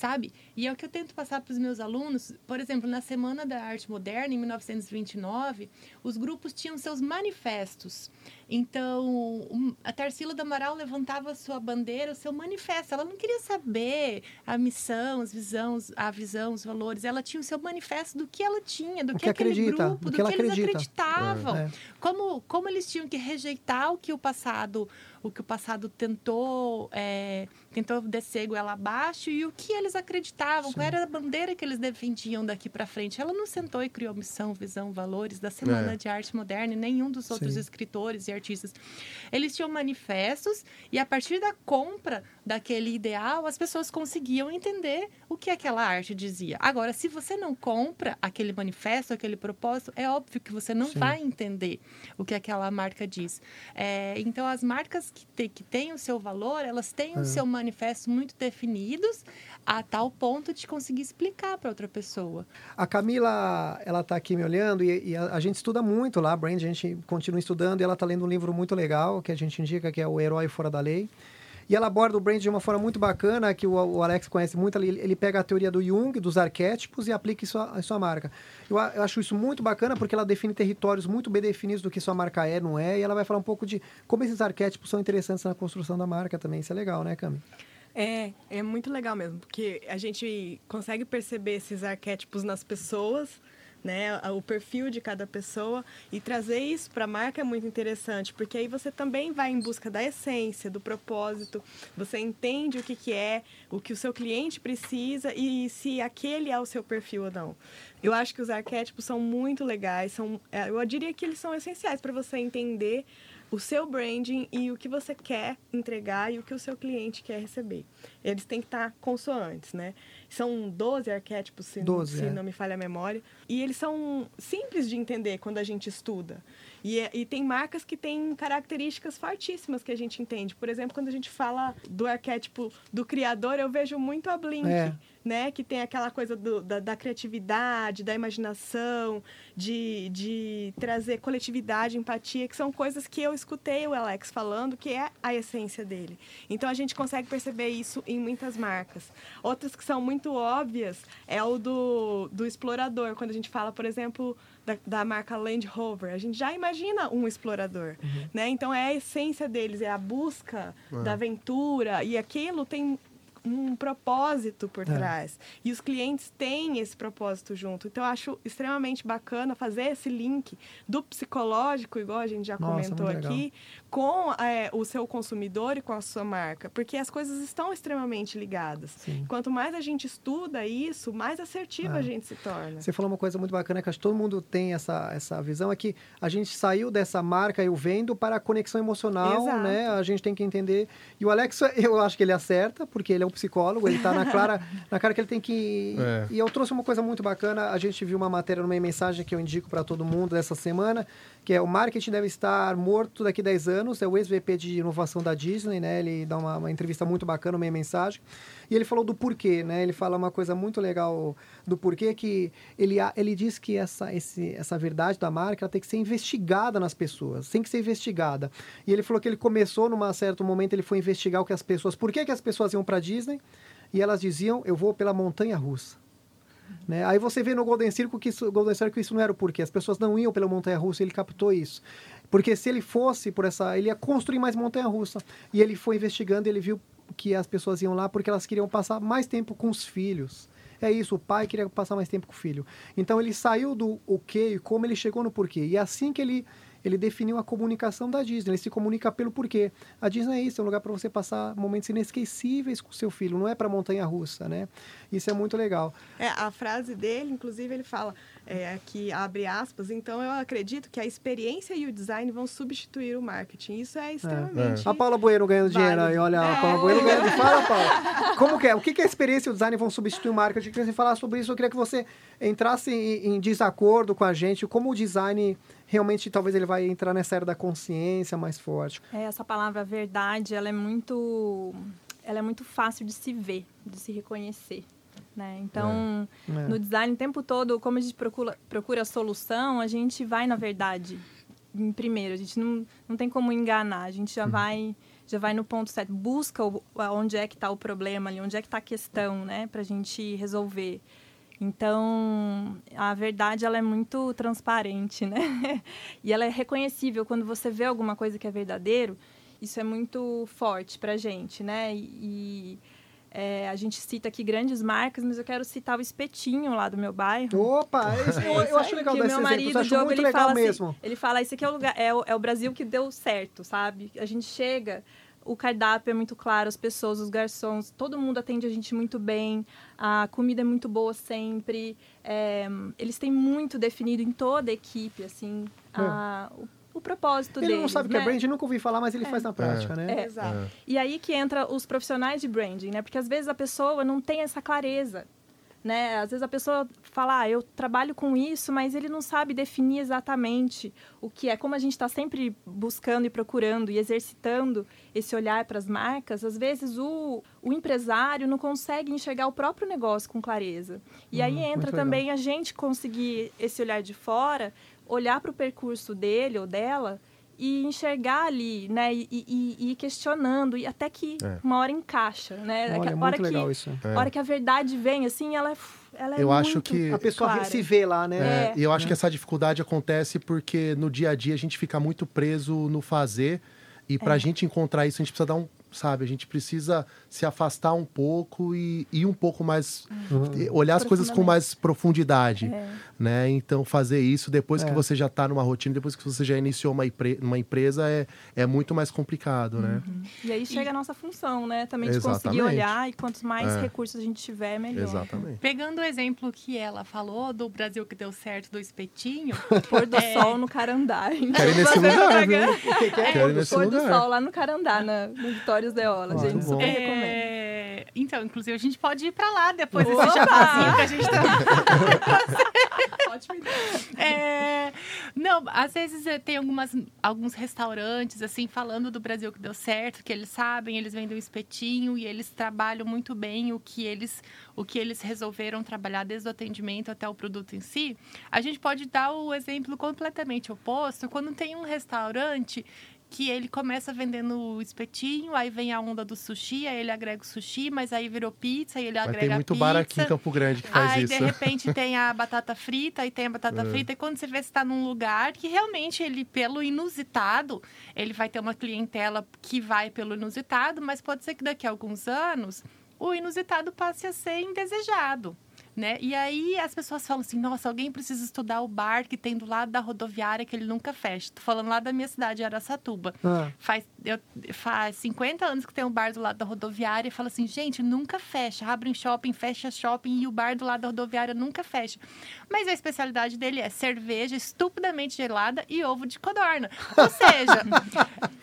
sabe? E é o que eu tento passar para os meus alunos. Por exemplo, na Semana da Arte Moderna, em 1929, os grupos tinham seus manifestos. Então, a Tarsila do Amaral levantava a sua bandeira, o seu manifesto. Ela não queria saber a missão, as visões, a visão, os valores. Ela tinha o seu manifesto do que ela tinha, do que, que, aquele acredita, grupo, do, do que, que eles acreditavam. É. Como, como eles tinham que rejeitar o que o passado o que o passado tentou é, tentou descer goela abaixo e o que eles acreditavam, Sim. qual era a bandeira que eles defendiam daqui para frente. Ela não sentou e criou missão, visão, valores da Semana é. de Arte Moderna e nenhum dos outros Sim. escritores e artistas. Eles tinham manifestos e a partir da compra daquele ideal, as pessoas conseguiam entender o que aquela arte dizia. Agora, se você não compra aquele manifesto, aquele propósito, é óbvio que você não Sim. vai entender o que aquela marca diz. É, então, as marcas que, te, que têm o seu valor, elas têm é. o seu manifesto muito definidos a tal ponto de conseguir explicar para outra pessoa. A Camila, ela está aqui me olhando e, e a, a, gente estuda muito lá, Brand, a gente continua estudando e ela está lendo um livro muito legal que a gente indica, que é O Herói Fora da Lei. E ela aborda o brand de uma forma muito bacana, que o, o Alex conhece muito. Ele, ele, pega a teoria do Jung, dos arquétipos, e aplica isso à sua marca. Eu, eu, acho isso muito bacana, porque ela define territórios muito bem definidos do que sua marca é, não é. E ela vai falar um pouco de como esses arquétipos são interessantes na construção da marca também. Isso é legal, né, Cami? É, é muito legal mesmo, porque a gente consegue perceber esses arquétipos nas pessoas né, o perfil de cada pessoa e trazer isso para a marca é muito interessante, porque aí você também vai em busca da essência, do propósito, você entende o que, que é, o que o seu cliente precisa e se aquele é o seu perfil ou não. Eu acho que os arquétipos são muito legais, são, é, eu diria que eles são essenciais para você entender o seu branding e o que você quer entregar e o que o seu cliente quer receber. Eles têm que estar consoantes, né? São 12 arquétipos, se, 12, se é. não me falha a memória. E eles são simples de entender quando a gente estuda. E, é, e tem marcas que têm características fortíssimas que a gente entende. Por exemplo, quando a gente fala do arquétipo do criador, eu vejo muito a Blink. É né? Que tem aquela coisa do, da, da, criatividade, da imaginação, de, de trazer coletividade, empatia, que são coisas que eu escutei o Alex falando, que é a essência dele. Então a gente consegue perceber isso em muitas marcas. Outras que são muito óbvias é o do, do explorador, quando a gente fala, por exemplo, da, da, marca Land Rover. A gente já imagina um explorador, uhum. né? Então é a essência deles, é a busca uhum. da aventura e aquilo tem um propósito por É. trás. E os clientes têm esse propósito junto. Então, eu acho extremamente bacana fazer esse link do psicológico, igual a gente já Nossa, comentou aqui, com é, o seu consumidor e com a sua marca. Porque as coisas estão extremamente ligadas. Sim. Quanto mais a gente estuda isso, mais assertiva É. a gente se torna. Você falou uma coisa muito bacana que acho que todo mundo tem essa, essa visão, é que a gente saiu dessa marca eu vendo para a conexão emocional, Exato. né? A gente tem que entender. E o Alex, eu acho que ele acerta, porque ele é um psicólogo, ele está na clara, na cara que ele tem que. É. E eu trouxe uma coisa muito bacana, a gente viu uma matéria numa mensagem que eu indico para todo mundo dessa semana, que é o marketing deve estar morto daqui a 10 anos, é o ex-VP de inovação da Disney, né? Ele dá uma, uma entrevista muito bacana, uma mensagem. E ele falou do porquê, né? Ele fala uma coisa muito legal do porquê que ele, ele diz que essa, esse, essa verdade da marca tem que ser investigada nas pessoas, tem que ser investigada. E ele falou que ele começou num certo momento, ele foi investigar o que as pessoas, por que, que as pessoas iam para Disney? E elas diziam, eu vou pela montanha russa. Né? Aí você vê no Golden Circle que isso, Golden Circle isso não era o porquê. As pessoas não iam pela montanha russa, ele captou isso. Porque se ele fosse por essa, ele ia construir mais montanha russa. E ele foi investigando, ele viu que as pessoas iam lá porque elas queriam passar mais tempo com os filhos. É isso, o pai queria passar mais tempo com o filho. Então ele saiu do o que e como ele chegou no porquê. E é assim que ele ele definiu a comunicação da Disney. Ele se comunica pelo porquê. A Disney é isso, é um lugar para você passar momentos inesquecíveis com seu filho, não é para montanha russa, né? Isso é muito legal. É, a frase dele, inclusive, ele fala, é, aqui abre aspas, então eu acredito que a experiência e o design vão substituir o marketing. Isso é extremamente... A Paula Bueno ganhando dinheiro Válido. aí, olha, a É. Paula Bueno ganhando. Fala, Paula. Como que é? O que, que a experiência e o design vão substituir o marketing? Eu queria que você falar sobre isso. Eu queria que você entrasse em, em desacordo com a gente, como o design realmente talvez ele vai entrar nessa era da consciência mais forte. É, essa palavra verdade, ela é muito, ela é muito fácil de se ver, de se reconhecer. Né? Então, É. no design, o tempo todo, como a gente procura, procura a solução, a gente vai na verdade em primeiro. A gente não, não tem como enganar, a gente já vai já vai no ponto certo, busca o, onde é que está o problema ali, onde é que está a questão, né, para a gente resolver. Então, a verdade ela é muito transparente, né? E ela é reconhecível quando você vê alguma coisa que é verdadeiro. Isso é muito forte para gente, né? E, e, é, a gente cita aqui grandes marcas, mas eu quero citar o espetinho lá do meu bairro. Opa, esse- eu, eu acho legal que dar esse meu marido, o Diogo, ele fala mesmo. Assim, ele fala, esse aqui é o lugar, é o, é o Brasil que deu certo, sabe? A gente chega, o cardápio é muito claro, as pessoas, os garçons, todo mundo atende a gente muito bem, a comida é muito boa sempre, é, eles têm muito definido em toda a equipe, assim, a- o, o propósito Ele deles, não sabe o que é né? brand, nunca ouvi falar, mas ele faz na prática, né? É. Exato. E aí que entra os profissionais de branding, né? Porque às vezes a pessoa não tem essa clareza, né? Às vezes a pessoa fala, ah, eu trabalho com isso, mas ele não sabe definir exatamente o que é. Como a gente está sempre buscando e procurando e exercitando esse olhar para as marcas, às vezes o, o empresário não consegue enxergar o próprio negócio com clareza. E aí Uhum, entra legal. também a gente conseguir esse olhar de fora, olhar para o percurso dele ou dela e enxergar ali, né? E, e- e ir questionando, e até que É. uma hora encaixa, né? Olha, a muito hora que, legal isso. a hora que a verdade vem, assim, ela é, ela é Eu acho que- A pessoa clara. se vê lá, né? É, É. e eu acho que essa dificuldade acontece porque no dia a dia a gente fica muito preso no fazer e pra É. gente encontrar isso a gente precisa dar um, sabe, a gente precisa se afastar um pouco e ir um pouco mais e olhar as coisas com mais profundidade, É. né? Então fazer isso depois que É. você já tá numa rotina, depois que você já iniciou uma, uma empresa é, é muito mais complicado, né? E aí chega a nossa função, né? Também de conseguir Exatamente. olhar e quantos mais É. recursos a gente tiver, melhor. Exatamente. Pegando o exemplo que ela falou do Brasil que deu certo do espetinho, Pôr do É. sol no Carandá. Quero ir nesse lugar, viu? O que, que é? Quero ir nesse Pôr do lugar. sol lá no Carandá, na, no Vitórios Deola, Muito gente. bom. Super recomendo. É, então, inclusive, a gente pode ir pra lá depois Opa! desse chapazinho que a gente tá. Ótima ideia. É, não, às vezes eh, tem algumas, alguns restaurantes, assim, falando do Brasil que deu certo, que eles sabem, eles vendem o espetinho e eles trabalham muito bem o que eles, o que eles resolveram trabalhar desde o atendimento até o produto em si. A gente pode dar o exemplo completamente oposto quando tem um restaurante que ele começa vendendo o espetinho, aí vem a onda do sushi, aí ele agrega o sushi, mas aí virou pizza, aí ele Mas agrega tem muito pizza. bar aqui em Campo Grande que faz Aí, isso. de repente, tem a batata frita, aí tem a batata É. frita. E quando você vê, você está num lugar que realmente ele, pelo inusitado, ele vai ter uma clientela que vai pelo inusitado, mas pode ser que daqui a alguns anos o inusitado passe a ser indesejado. Né? E aí as pessoas falam assim: nossa, alguém precisa estudar o bar que tem do lado da rodoviária que ele nunca fecha. Tô falando lá da minha cidade, Aracatuba. Ah. Faz, eu, faz 50 anos que tem um bar do lado da rodoviária e fala assim: gente, nunca fecha. Abre um shopping, fecha shopping e o bar do lado da rodoviária nunca fecha. Mas a especialidade dele é cerveja estupidamente gelada e ovo de codorna. Ou seja,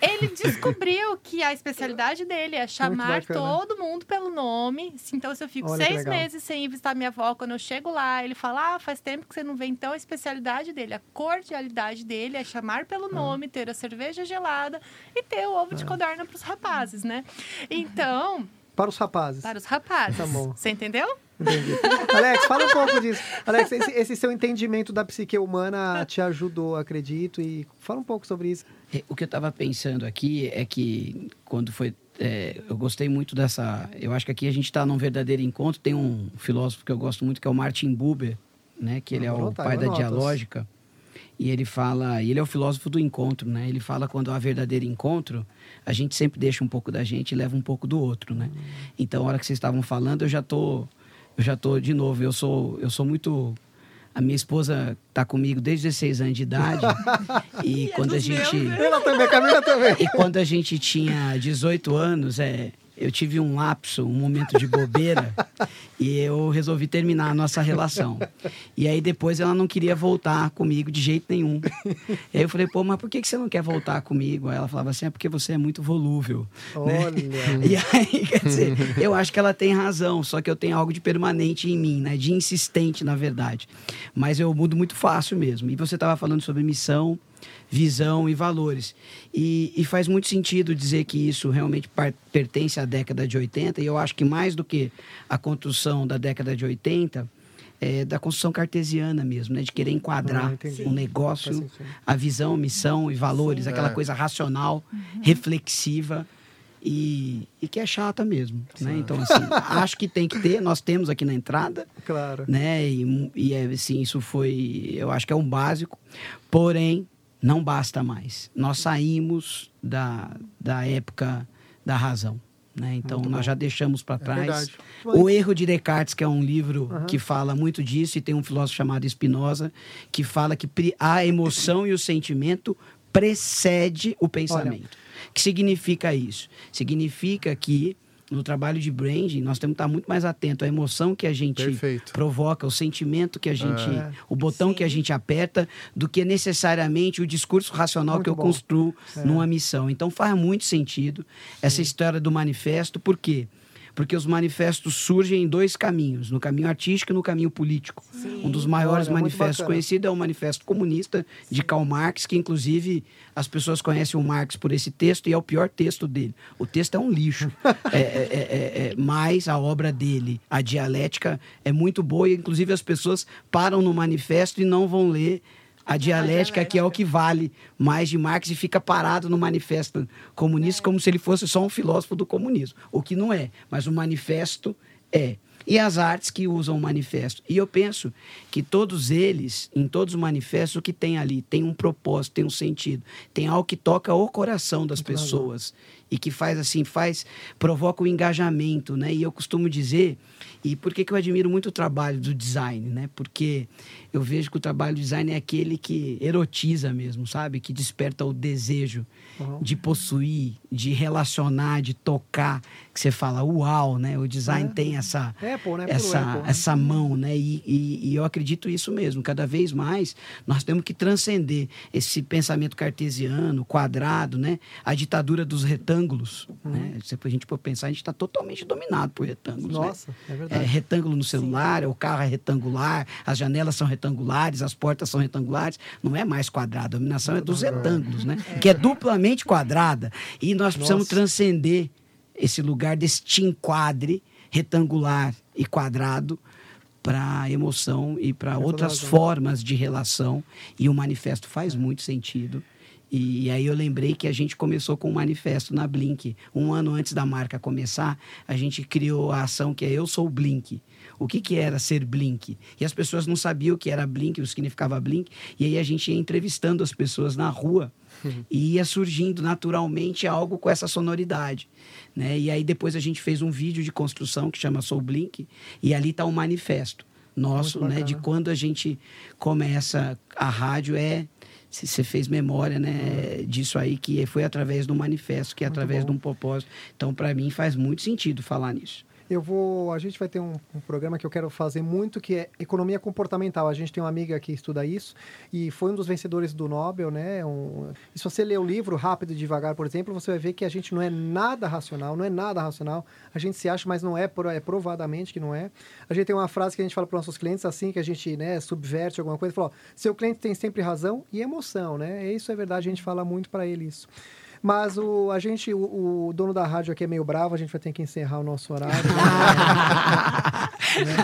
ele descobriu que a especialidade dele é chamar todo mundo pelo nome. Então, se eu fico Olha seis meses sem ir visitar minha avó, quando eu chego lá, ele fala: Ah, faz tempo que você não vem. Então, a especialidade dele, a cordialidade dele é chamar Ah. pelo nome, ter a cerveja gelada e ter o ovo de codorna para os rapazes, né? Então, Para os rapazes. para os rapazes. Tá bom. Você entendeu? Entendi. Alex, fala um pouco disso. Alex, esse, esse seu entendimento da psique humana te ajudou, acredito, e fala um pouco sobre isso. É, O que eu estava pensando aqui é que quando foi. É, eu gostei muito dessa. Eu acho que aqui a gente está num verdadeiro encontro. Tem um filósofo que eu gosto muito, que é o Martin Buber, né? Que ele é Vou o anotar, pai da dialógica. E ele fala. e Ele é o filósofo do encontro, né? Ele fala quando há verdadeiro encontro, a gente sempre deixa um pouco da gente e leva um pouco do outro, né? Então, a hora que vocês estavam falando, eu já tô. Eu já tô de novo. Eu sou, eu sou muito. A minha esposa está comigo desde 16 anos de idade. e quando a dos gente. meus, né? Ela também, a Camila também. E quando a gente tinha 18 anos, é, eu tive um lapso, um momento de bobeira, e eu resolvi terminar a nossa relação. E aí depois ela não queria voltar comigo de jeito nenhum. E aí eu falei, pô, mas por que que você não quer voltar comigo? Aí ela falava assim, é porque você é muito volúvel. né? Olha. E aí, quer dizer, eu acho que ela tem razão, só que eu tenho algo de permanente em mim, né? De insistente, na verdade. Mas eu mudo muito fácil mesmo. E você estava falando sobre missão, visão e valores. E, e faz muito sentido dizer que isso realmente pertence à década de 80, e eu acho que mais do que a construção da década de 80, é da construção cartesiana mesmo, né? De querer enquadrar Ah, Faz negócio, a visão, missão e valores, aquela É. coisa racional, reflexiva e, e que é chata mesmo, né? Então, assim, acho que tem que ter, nós temos aqui na entrada, Claro. né? E, e é, assim, isso foi, eu acho que é um básico, porém, não basta mais. Nós saímos da, da época da razão. Né? Então, Muito nós bom. já deixamos para trás. verdade. O Erro de Descartes, que é um livro Aham. que fala muito disso, e tem um filósofo chamado Spinoza, que fala que a emoção e o sentimento precede o pensamento. O que significa isso? Significa que no trabalho de branding, nós temos que estar muito mais atento à emoção que a gente Perfeito. provoca, o sentimento que a gente, É. o botão Sim. que a gente aperta, do que necessariamente o discurso racional Muito que eu bom. construo É. numa missão. Então faz muito sentido essa história do manifesto, por quê? Porque os manifestos surgem em dois caminhos, no caminho artístico e no caminho político. Um dos maiores Olha, manifestos conhecidos é o Manifesto Comunista de Karl Marx, que inclusive as pessoas conhecem o Marx por esse texto e é o pior texto dele. O texto é um lixo, É, é, é, é, é, mas a obra dele, a dialética, é muito boa e inclusive as pessoas param no manifesto e não vão ler a dialética, que é o que vale mais de Marx, e fica parado no manifesto comunista como se ele fosse só um filósofo do comunismo. O que não é, mas o manifesto é. E as artes que usam o manifesto. E eu penso que todos eles, em todos os manifestos, o que tem ali tem um propósito, tem um sentido, tem algo que toca o coração das pessoas e que faz assim, faz, provoca o engajamento, né? E eu costumo dizer, e por que que eu admiro muito o trabalho do design, né? Porque eu vejo que o trabalho do design é aquele que erotiza mesmo, sabe? Que desperta o desejo Uhum. de possuir, de relacionar, de tocar, que você fala, uau, né? O design É. tem essa Apple, né? Puro essa, Apple, né? essa mão, né? E, e- e eu acredito isso mesmo. Cada vez mais nós temos que transcender esse pensamento cartesiano, quadrado, né? A ditadura dos retângulos. Uhum. Né? Se a gente for pensar, a gente está totalmente dominado por retângulos. né? Nossa, é É, verdade. retângulo no celular, o carro é retangular, as janelas são retangulares, as portas são retangulares. Não é mais quadrado, a dominação é dos retângulos, né? Que é duplamente quadrada. E nós precisamos Nossa. transcender esse lugar deste enquadre retangular e quadrado para emoção e para outras formas de relação. E o manifesto faz muito sentido. E, aí eu lembrei que a gente começou com um manifesto na Blink. Um ano antes da marca começar, a gente criou a ação que é Eu Sou Blink. O que, que era ser Blink? E as pessoas não sabiam o que era Blink, o que significava Blink. E aí a gente ia entrevistando as pessoas na rua uhum. e ia surgindo naturalmente algo com essa sonoridade. Né? E aí depois a gente fez um vídeo de construção que chama Sou Blink. E ali está o um manifesto nosso, né? De quando a gente começa a rádio é se você fez memória né, uhum. disso aí, que foi através do manifesto, que é muito através bom. de um propósito. Então, para mim, faz muito sentido falar nisso. Eu vou. A gente vai ter um, um, programa que eu quero fazer muito, que é economia comportamental. A gente tem uma amiga que estuda isso e foi um dos vencedores do Nobel, né? Um, e se você ler o livro Rápido e Devagar, por exemplo, você vai ver que a gente não é nada racional, não é nada racional. A gente se acha, mas não é, é provadamente que não é. A gente tem uma frase que a gente fala para os nossos clientes assim, que a gente né, subverte alguma coisa, falou: seu cliente tem sempre razão e emoção, né? Isso é verdade, a gente fala muito para ele isso. Mas o, a gente, o, o, dono da rádio aqui é meio bravo, a gente vai ter que encerrar o nosso horário. né?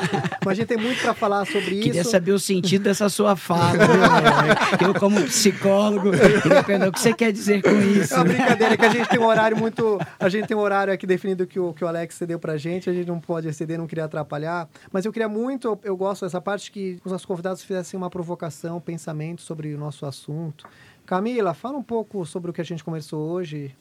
Mas a gente tem muito para falar sobre Queria isso. Queria saber o sentido dessa sua fala. Né? Eu, como psicólogo, o que você quer dizer com isso. É uma brincadeira, que a gente tem um horário muito. A gente tem um horário aqui definido que o, que o Alex cedeu pra gente, a gente não pode exceder, não queria atrapalhar. Mas eu queria muito, eu, eu gosto dessa parte que os nossos convidados fizessem uma provocação, pensamento sobre o nosso assunto. Camila, fala um pouco sobre o que a gente conversou hoje.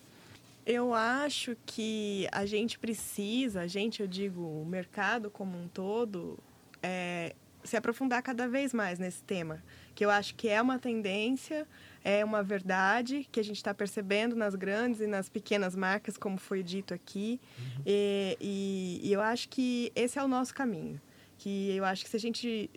Eu acho que a gente precisa, a gente, eu digo, o mercado como um todo, é, se aprofundar cada vez mais nesse tema, que eu acho que é uma tendência, é uma verdade que a gente está percebendo nas grandes e nas pequenas marcas, como foi dito aqui, uhum. e, e, e, eu acho que esse é o nosso caminho, que eu acho que se a gente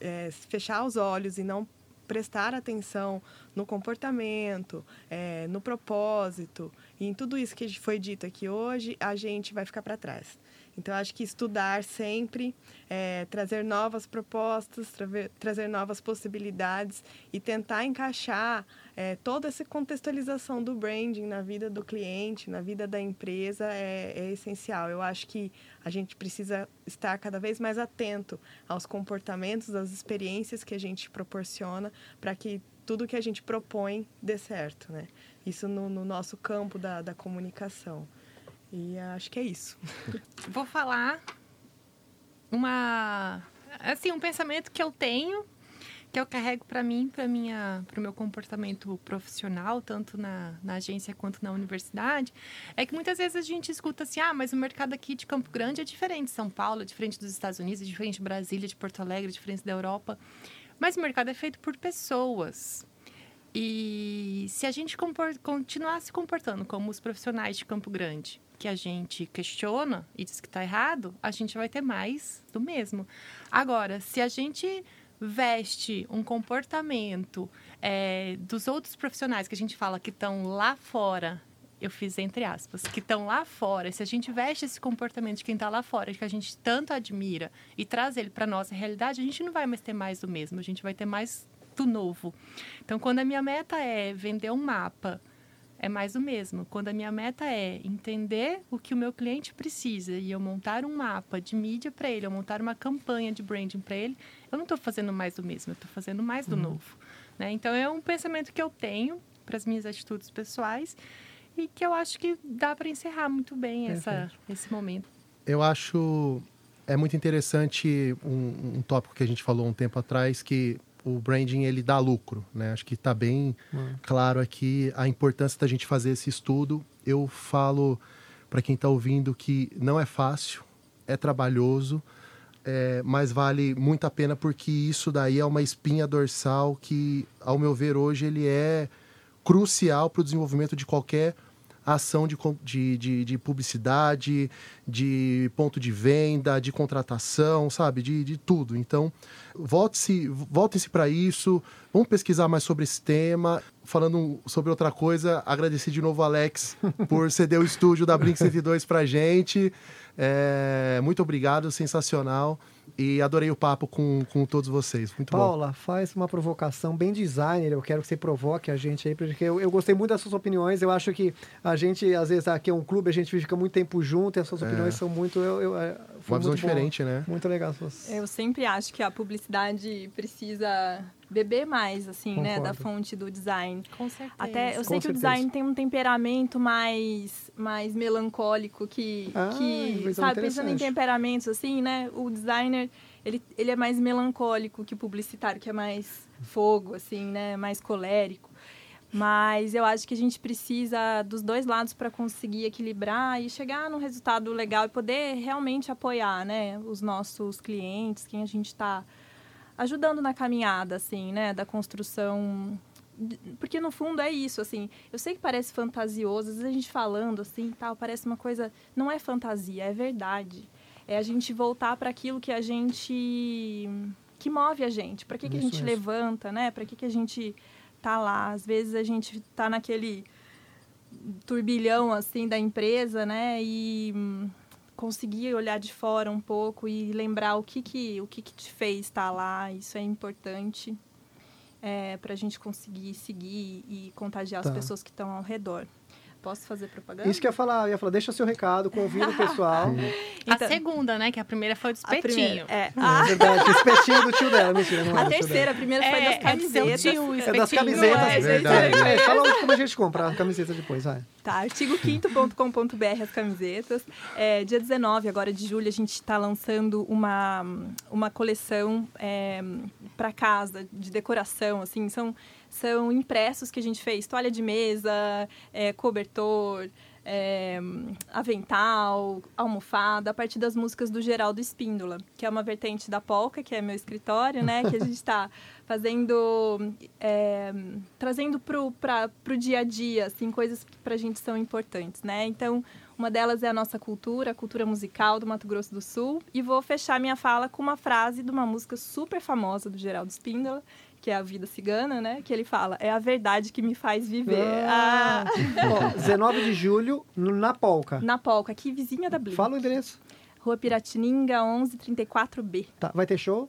é, fechar os olhos e não prestar atenção no comportamento, é, no propósito em tudo isso que foi dito aqui hoje, a gente vai ficar para trás. Então, acho que estudar sempre, é, trazer novas propostas, tra trazer novas possibilidades e tentar encaixar é, toda essa contextualização do branding na vida do cliente, na vida da empresa é, é essencial. Eu acho que a gente precisa estar cada vez mais atento aos comportamentos, às experiências que a gente proporciona para que tudo que a gente propõe dê certo, né? Isso no, no nosso campo da, da comunicação. E acho que é isso. Vou falar uma assim um pensamento que eu tenho que eu carrego para mim para minha para o meu comportamento profissional tanto na, na agência quanto na universidade é que muitas vezes a gente escuta assim ah mas o mercado aqui de Campo Grande é diferente de São Paulo é diferente dos Estados Unidos é diferente de Brasília de Porto Alegre é diferente da Europa mas o mercado é feito por pessoas e se a gente continuar se comportando como os profissionais de Campo Grande que a gente questiona e diz que está errado, a gente vai ter mais do mesmo. Agora, se a gente veste um comportamento é, dos outros profissionais que a gente fala que estão lá fora, eu fiz entre aspas, que estão lá fora, se a gente veste esse comportamento de quem está lá fora, que a gente tanto admira, e traz ele para nossa realidade, a gente não vai mais ter mais do mesmo, a gente vai ter mais do novo. Então, quando a minha meta é vender um mapa é mais o mesmo. Quando a minha meta é entender o que o meu cliente precisa e eu montar um mapa de mídia para ele, eu montar uma campanha de branding para ele, eu não estou fazendo mais do mesmo, eu estou fazendo mais do uhum. novo. Né? Então, é um pensamento que eu tenho para as minhas atitudes pessoais e que eu acho que dá para encerrar muito bem essa, esse momento. Eu acho é muito interessante um, um tópico que a gente falou um tempo atrás que o branding ele dá lucro, né? Acho que está bem hum. claro aqui a importância da gente fazer esse estudo. Eu falo para quem está ouvindo que não é fácil, é trabalhoso, é, mas vale muito a pena porque isso daí é uma espinha dorsal que, ao meu ver, hoje ele é crucial para o desenvolvimento de qualquer ação de, de, de, de, publicidade, de ponto de venda, de contratação, sabe? De, de tudo. Então, volte-se, voltem-se para isso, vamos pesquisar mais sobre esse tema. Falando sobre outra coisa, agradecer de novo, Alex, por ceder o estúdio da Blink 102 para gente. É, muito obrigado, sensacional. E adorei o papo com, com todos vocês. Muito Paula, bom. Paula, faz uma provocação bem designer. Eu quero que você provoque a gente aí, porque eu, eu, gostei muito das suas opiniões. Eu acho que a gente, às vezes, aqui é um clube, a gente fica muito tempo junto e as suas é. opiniões são muito. Eu, eu, é, uma visão diferente, né? Muito legal. Eu sempre acho que a publicidade precisa beber mais, assim, né, da Concordo. fonte do design. Com certeza. Até eu sei Com que o certeza. design tem um temperamento mais, mais melancólico que, Ah, que visão sabe, pensando em temperamentos assim, né? O designer, ele, ele é mais melancólico que o publicitário, que é mais fogo, assim, né? Mais colérico. Mas eu acho que a gente precisa dos dois lados para conseguir equilibrar e chegar num resultado legal e poder realmente apoiar, né? Os nossos clientes, quem a gente está ajudando na caminhada, assim, né? Da construção porque no fundo é isso, assim. Eu sei que parece fantasioso, às vezes a gente falando assim, tal, parece uma coisa, não é fantasia, é verdade. É a gente voltar para aquilo que a gente que move a gente. Para que, que a Isso gente mesmo. levanta, né? Para que, que a gente tá lá? Às vezes a gente tá naquele turbilhão assim da empresa, né? E conseguir olhar de fora um pouco e lembrar o que que o que, que te fez estar lá. Isso é importante é, para a gente conseguir seguir e contagiar Tá. as pessoas que estão ao redor. Posso fazer propaganda? Isso que eu ia falar, eu ia falar, deixa seu recado, convida o pessoal. A Então- segunda, né? Que a primeira foi o A primeira, espetinho. é, É a, verdade, espetinho do tio dela, mentira, não é a tio terceira, a primeira foi É, das é seu camisetas. tio, o dela. É das camisetas. É, Verdade. É, fala como a gente compra a camiseta depois, vai. Tá, artigo5.com.br as camisetas. É, dia 19 agora de julho a gente está lançando uma, uma coleção para casa de decoração, assim, são são impressos que a gente fez, toalha de mesa, é, cobertor, é, avental, almofada, a partir das músicas do Geraldo Espíndola, que é uma vertente da Polka, que é meu escritório, né? Que a gente está fazendo, é, trazendo pra, pro dia a dia, assim, coisas que pra gente são importantes, né? Então, uma delas é a nossa cultura, a cultura musical do Mato Grosso do Sul. E vou fechar minha fala com uma frase de uma música super famosa do Geraldo Espíndola, que é A Vida Cigana, né? Que ele fala, é a verdade que me faz viver. Ah. Ah, Ó, 19 de julho, na Polca. na Polca, aqui vizinha da Blink. Fala o endereço. Rua Piratininga, 1134B. Tá, vai ter show?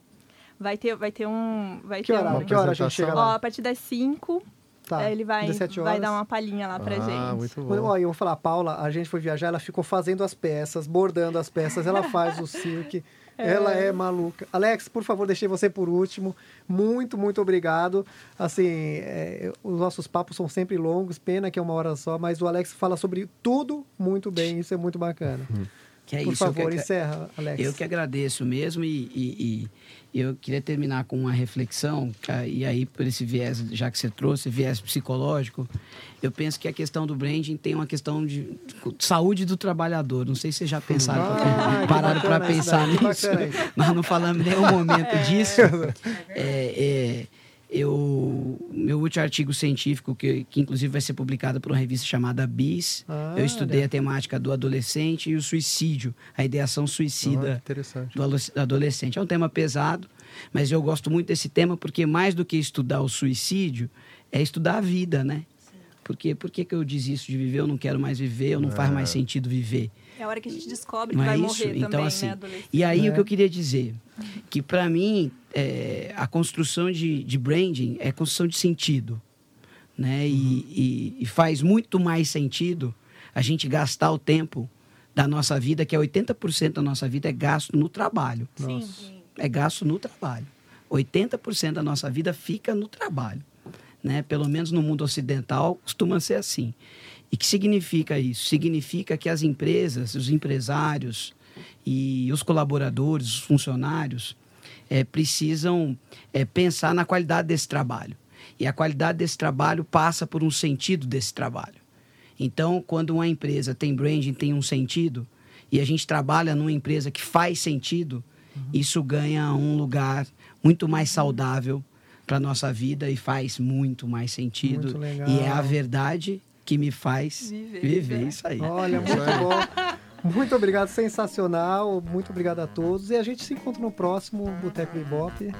Vai ter, vai ter um... Vai Que ter um... Que hora a gente chega Ó, lá? a partir das 5, Tá. ele vai, 17 vai dar uma palhinha lá pra ah, gente. muito bom. Ó, eu vou falar, a Paula, a gente foi viajar, ela ficou fazendo as peças, bordando as peças, ela faz o cirque, ela é maluca. Alex, por favor, deixei você por último. Muito, muito obrigado. Assim, é, os nossos papos são sempre longos, pena que é uma hora só, mas o Alex fala sobre tudo muito bem, isso é muito bacana. Que é por isso, eu favor, que- encerra, Alex. Eu que agradeço mesmo e, e- e eu queria terminar com uma reflexão, e aí por esse viés, já que você trouxe, viés psicológico, eu penso que a questão do branding tem uma questão de, de saúde do trabalhador. Não sei se vocês já pensaram, Ah, que pararam para pensar daí, que nisso. Nós não falamos nenhum momento disso. É, é, eu, meu último artigo científico, que, que inclusive vai ser publicado por uma revista chamada BIS, Ah, eu estudei olha. a temática do adolescente e o suicídio, a ideação Ah, suicida interessante. do adolescente. É um tema pesado, mas eu gosto muito desse tema porque mais do que estudar o suicídio, é estudar a vida, né? Porque por que, que eu desisto de viver, eu não quero mais viver, eu não faz mais sentido viver. É a hora que a gente descobre que Não vai é morrer isso? também, Então, assim, né? E aí, É. o que eu queria dizer? Que, para mim, é, a construção de, de branding é construção de sentido. Né? E, e- e faz muito mais sentido a gente gastar o tempo da nossa vida, que é 80% da nossa vida, é gasto no trabalho. Sim. É gasto no trabalho. 80% da nossa vida fica no trabalho. Né? Pelo menos no mundo ocidental costuma ser assim. E que significa isso? Significa que as empresas, os empresários e os colaboradores, os funcionários, eh, precisam eh, pensar na qualidade desse trabalho. E a qualidade desse trabalho passa por um sentido desse trabalho. Então, quando uma empresa tem branding, tem um sentido, e a gente trabalha numa empresa que faz sentido, isso ganha um lugar muito mais saudável para nossa vida e faz muito mais sentido. Muito legal. E é a verdade que me faz Viver, viver, né? isso aí. Olha, muito bom. Muito obrigado, sensacional. Muito obrigado a todos. E a gente se encontra no próximo Boteco Bebop.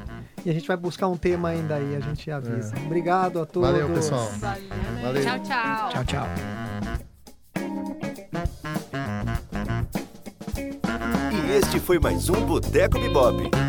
E a gente vai buscar um tema ainda aí, a gente avisa. Obrigado a todos. Valeu, pessoal. Valeu. Valeu. Tchau, tchau. Tchau, tchau. E este foi mais um Boteco Bebop.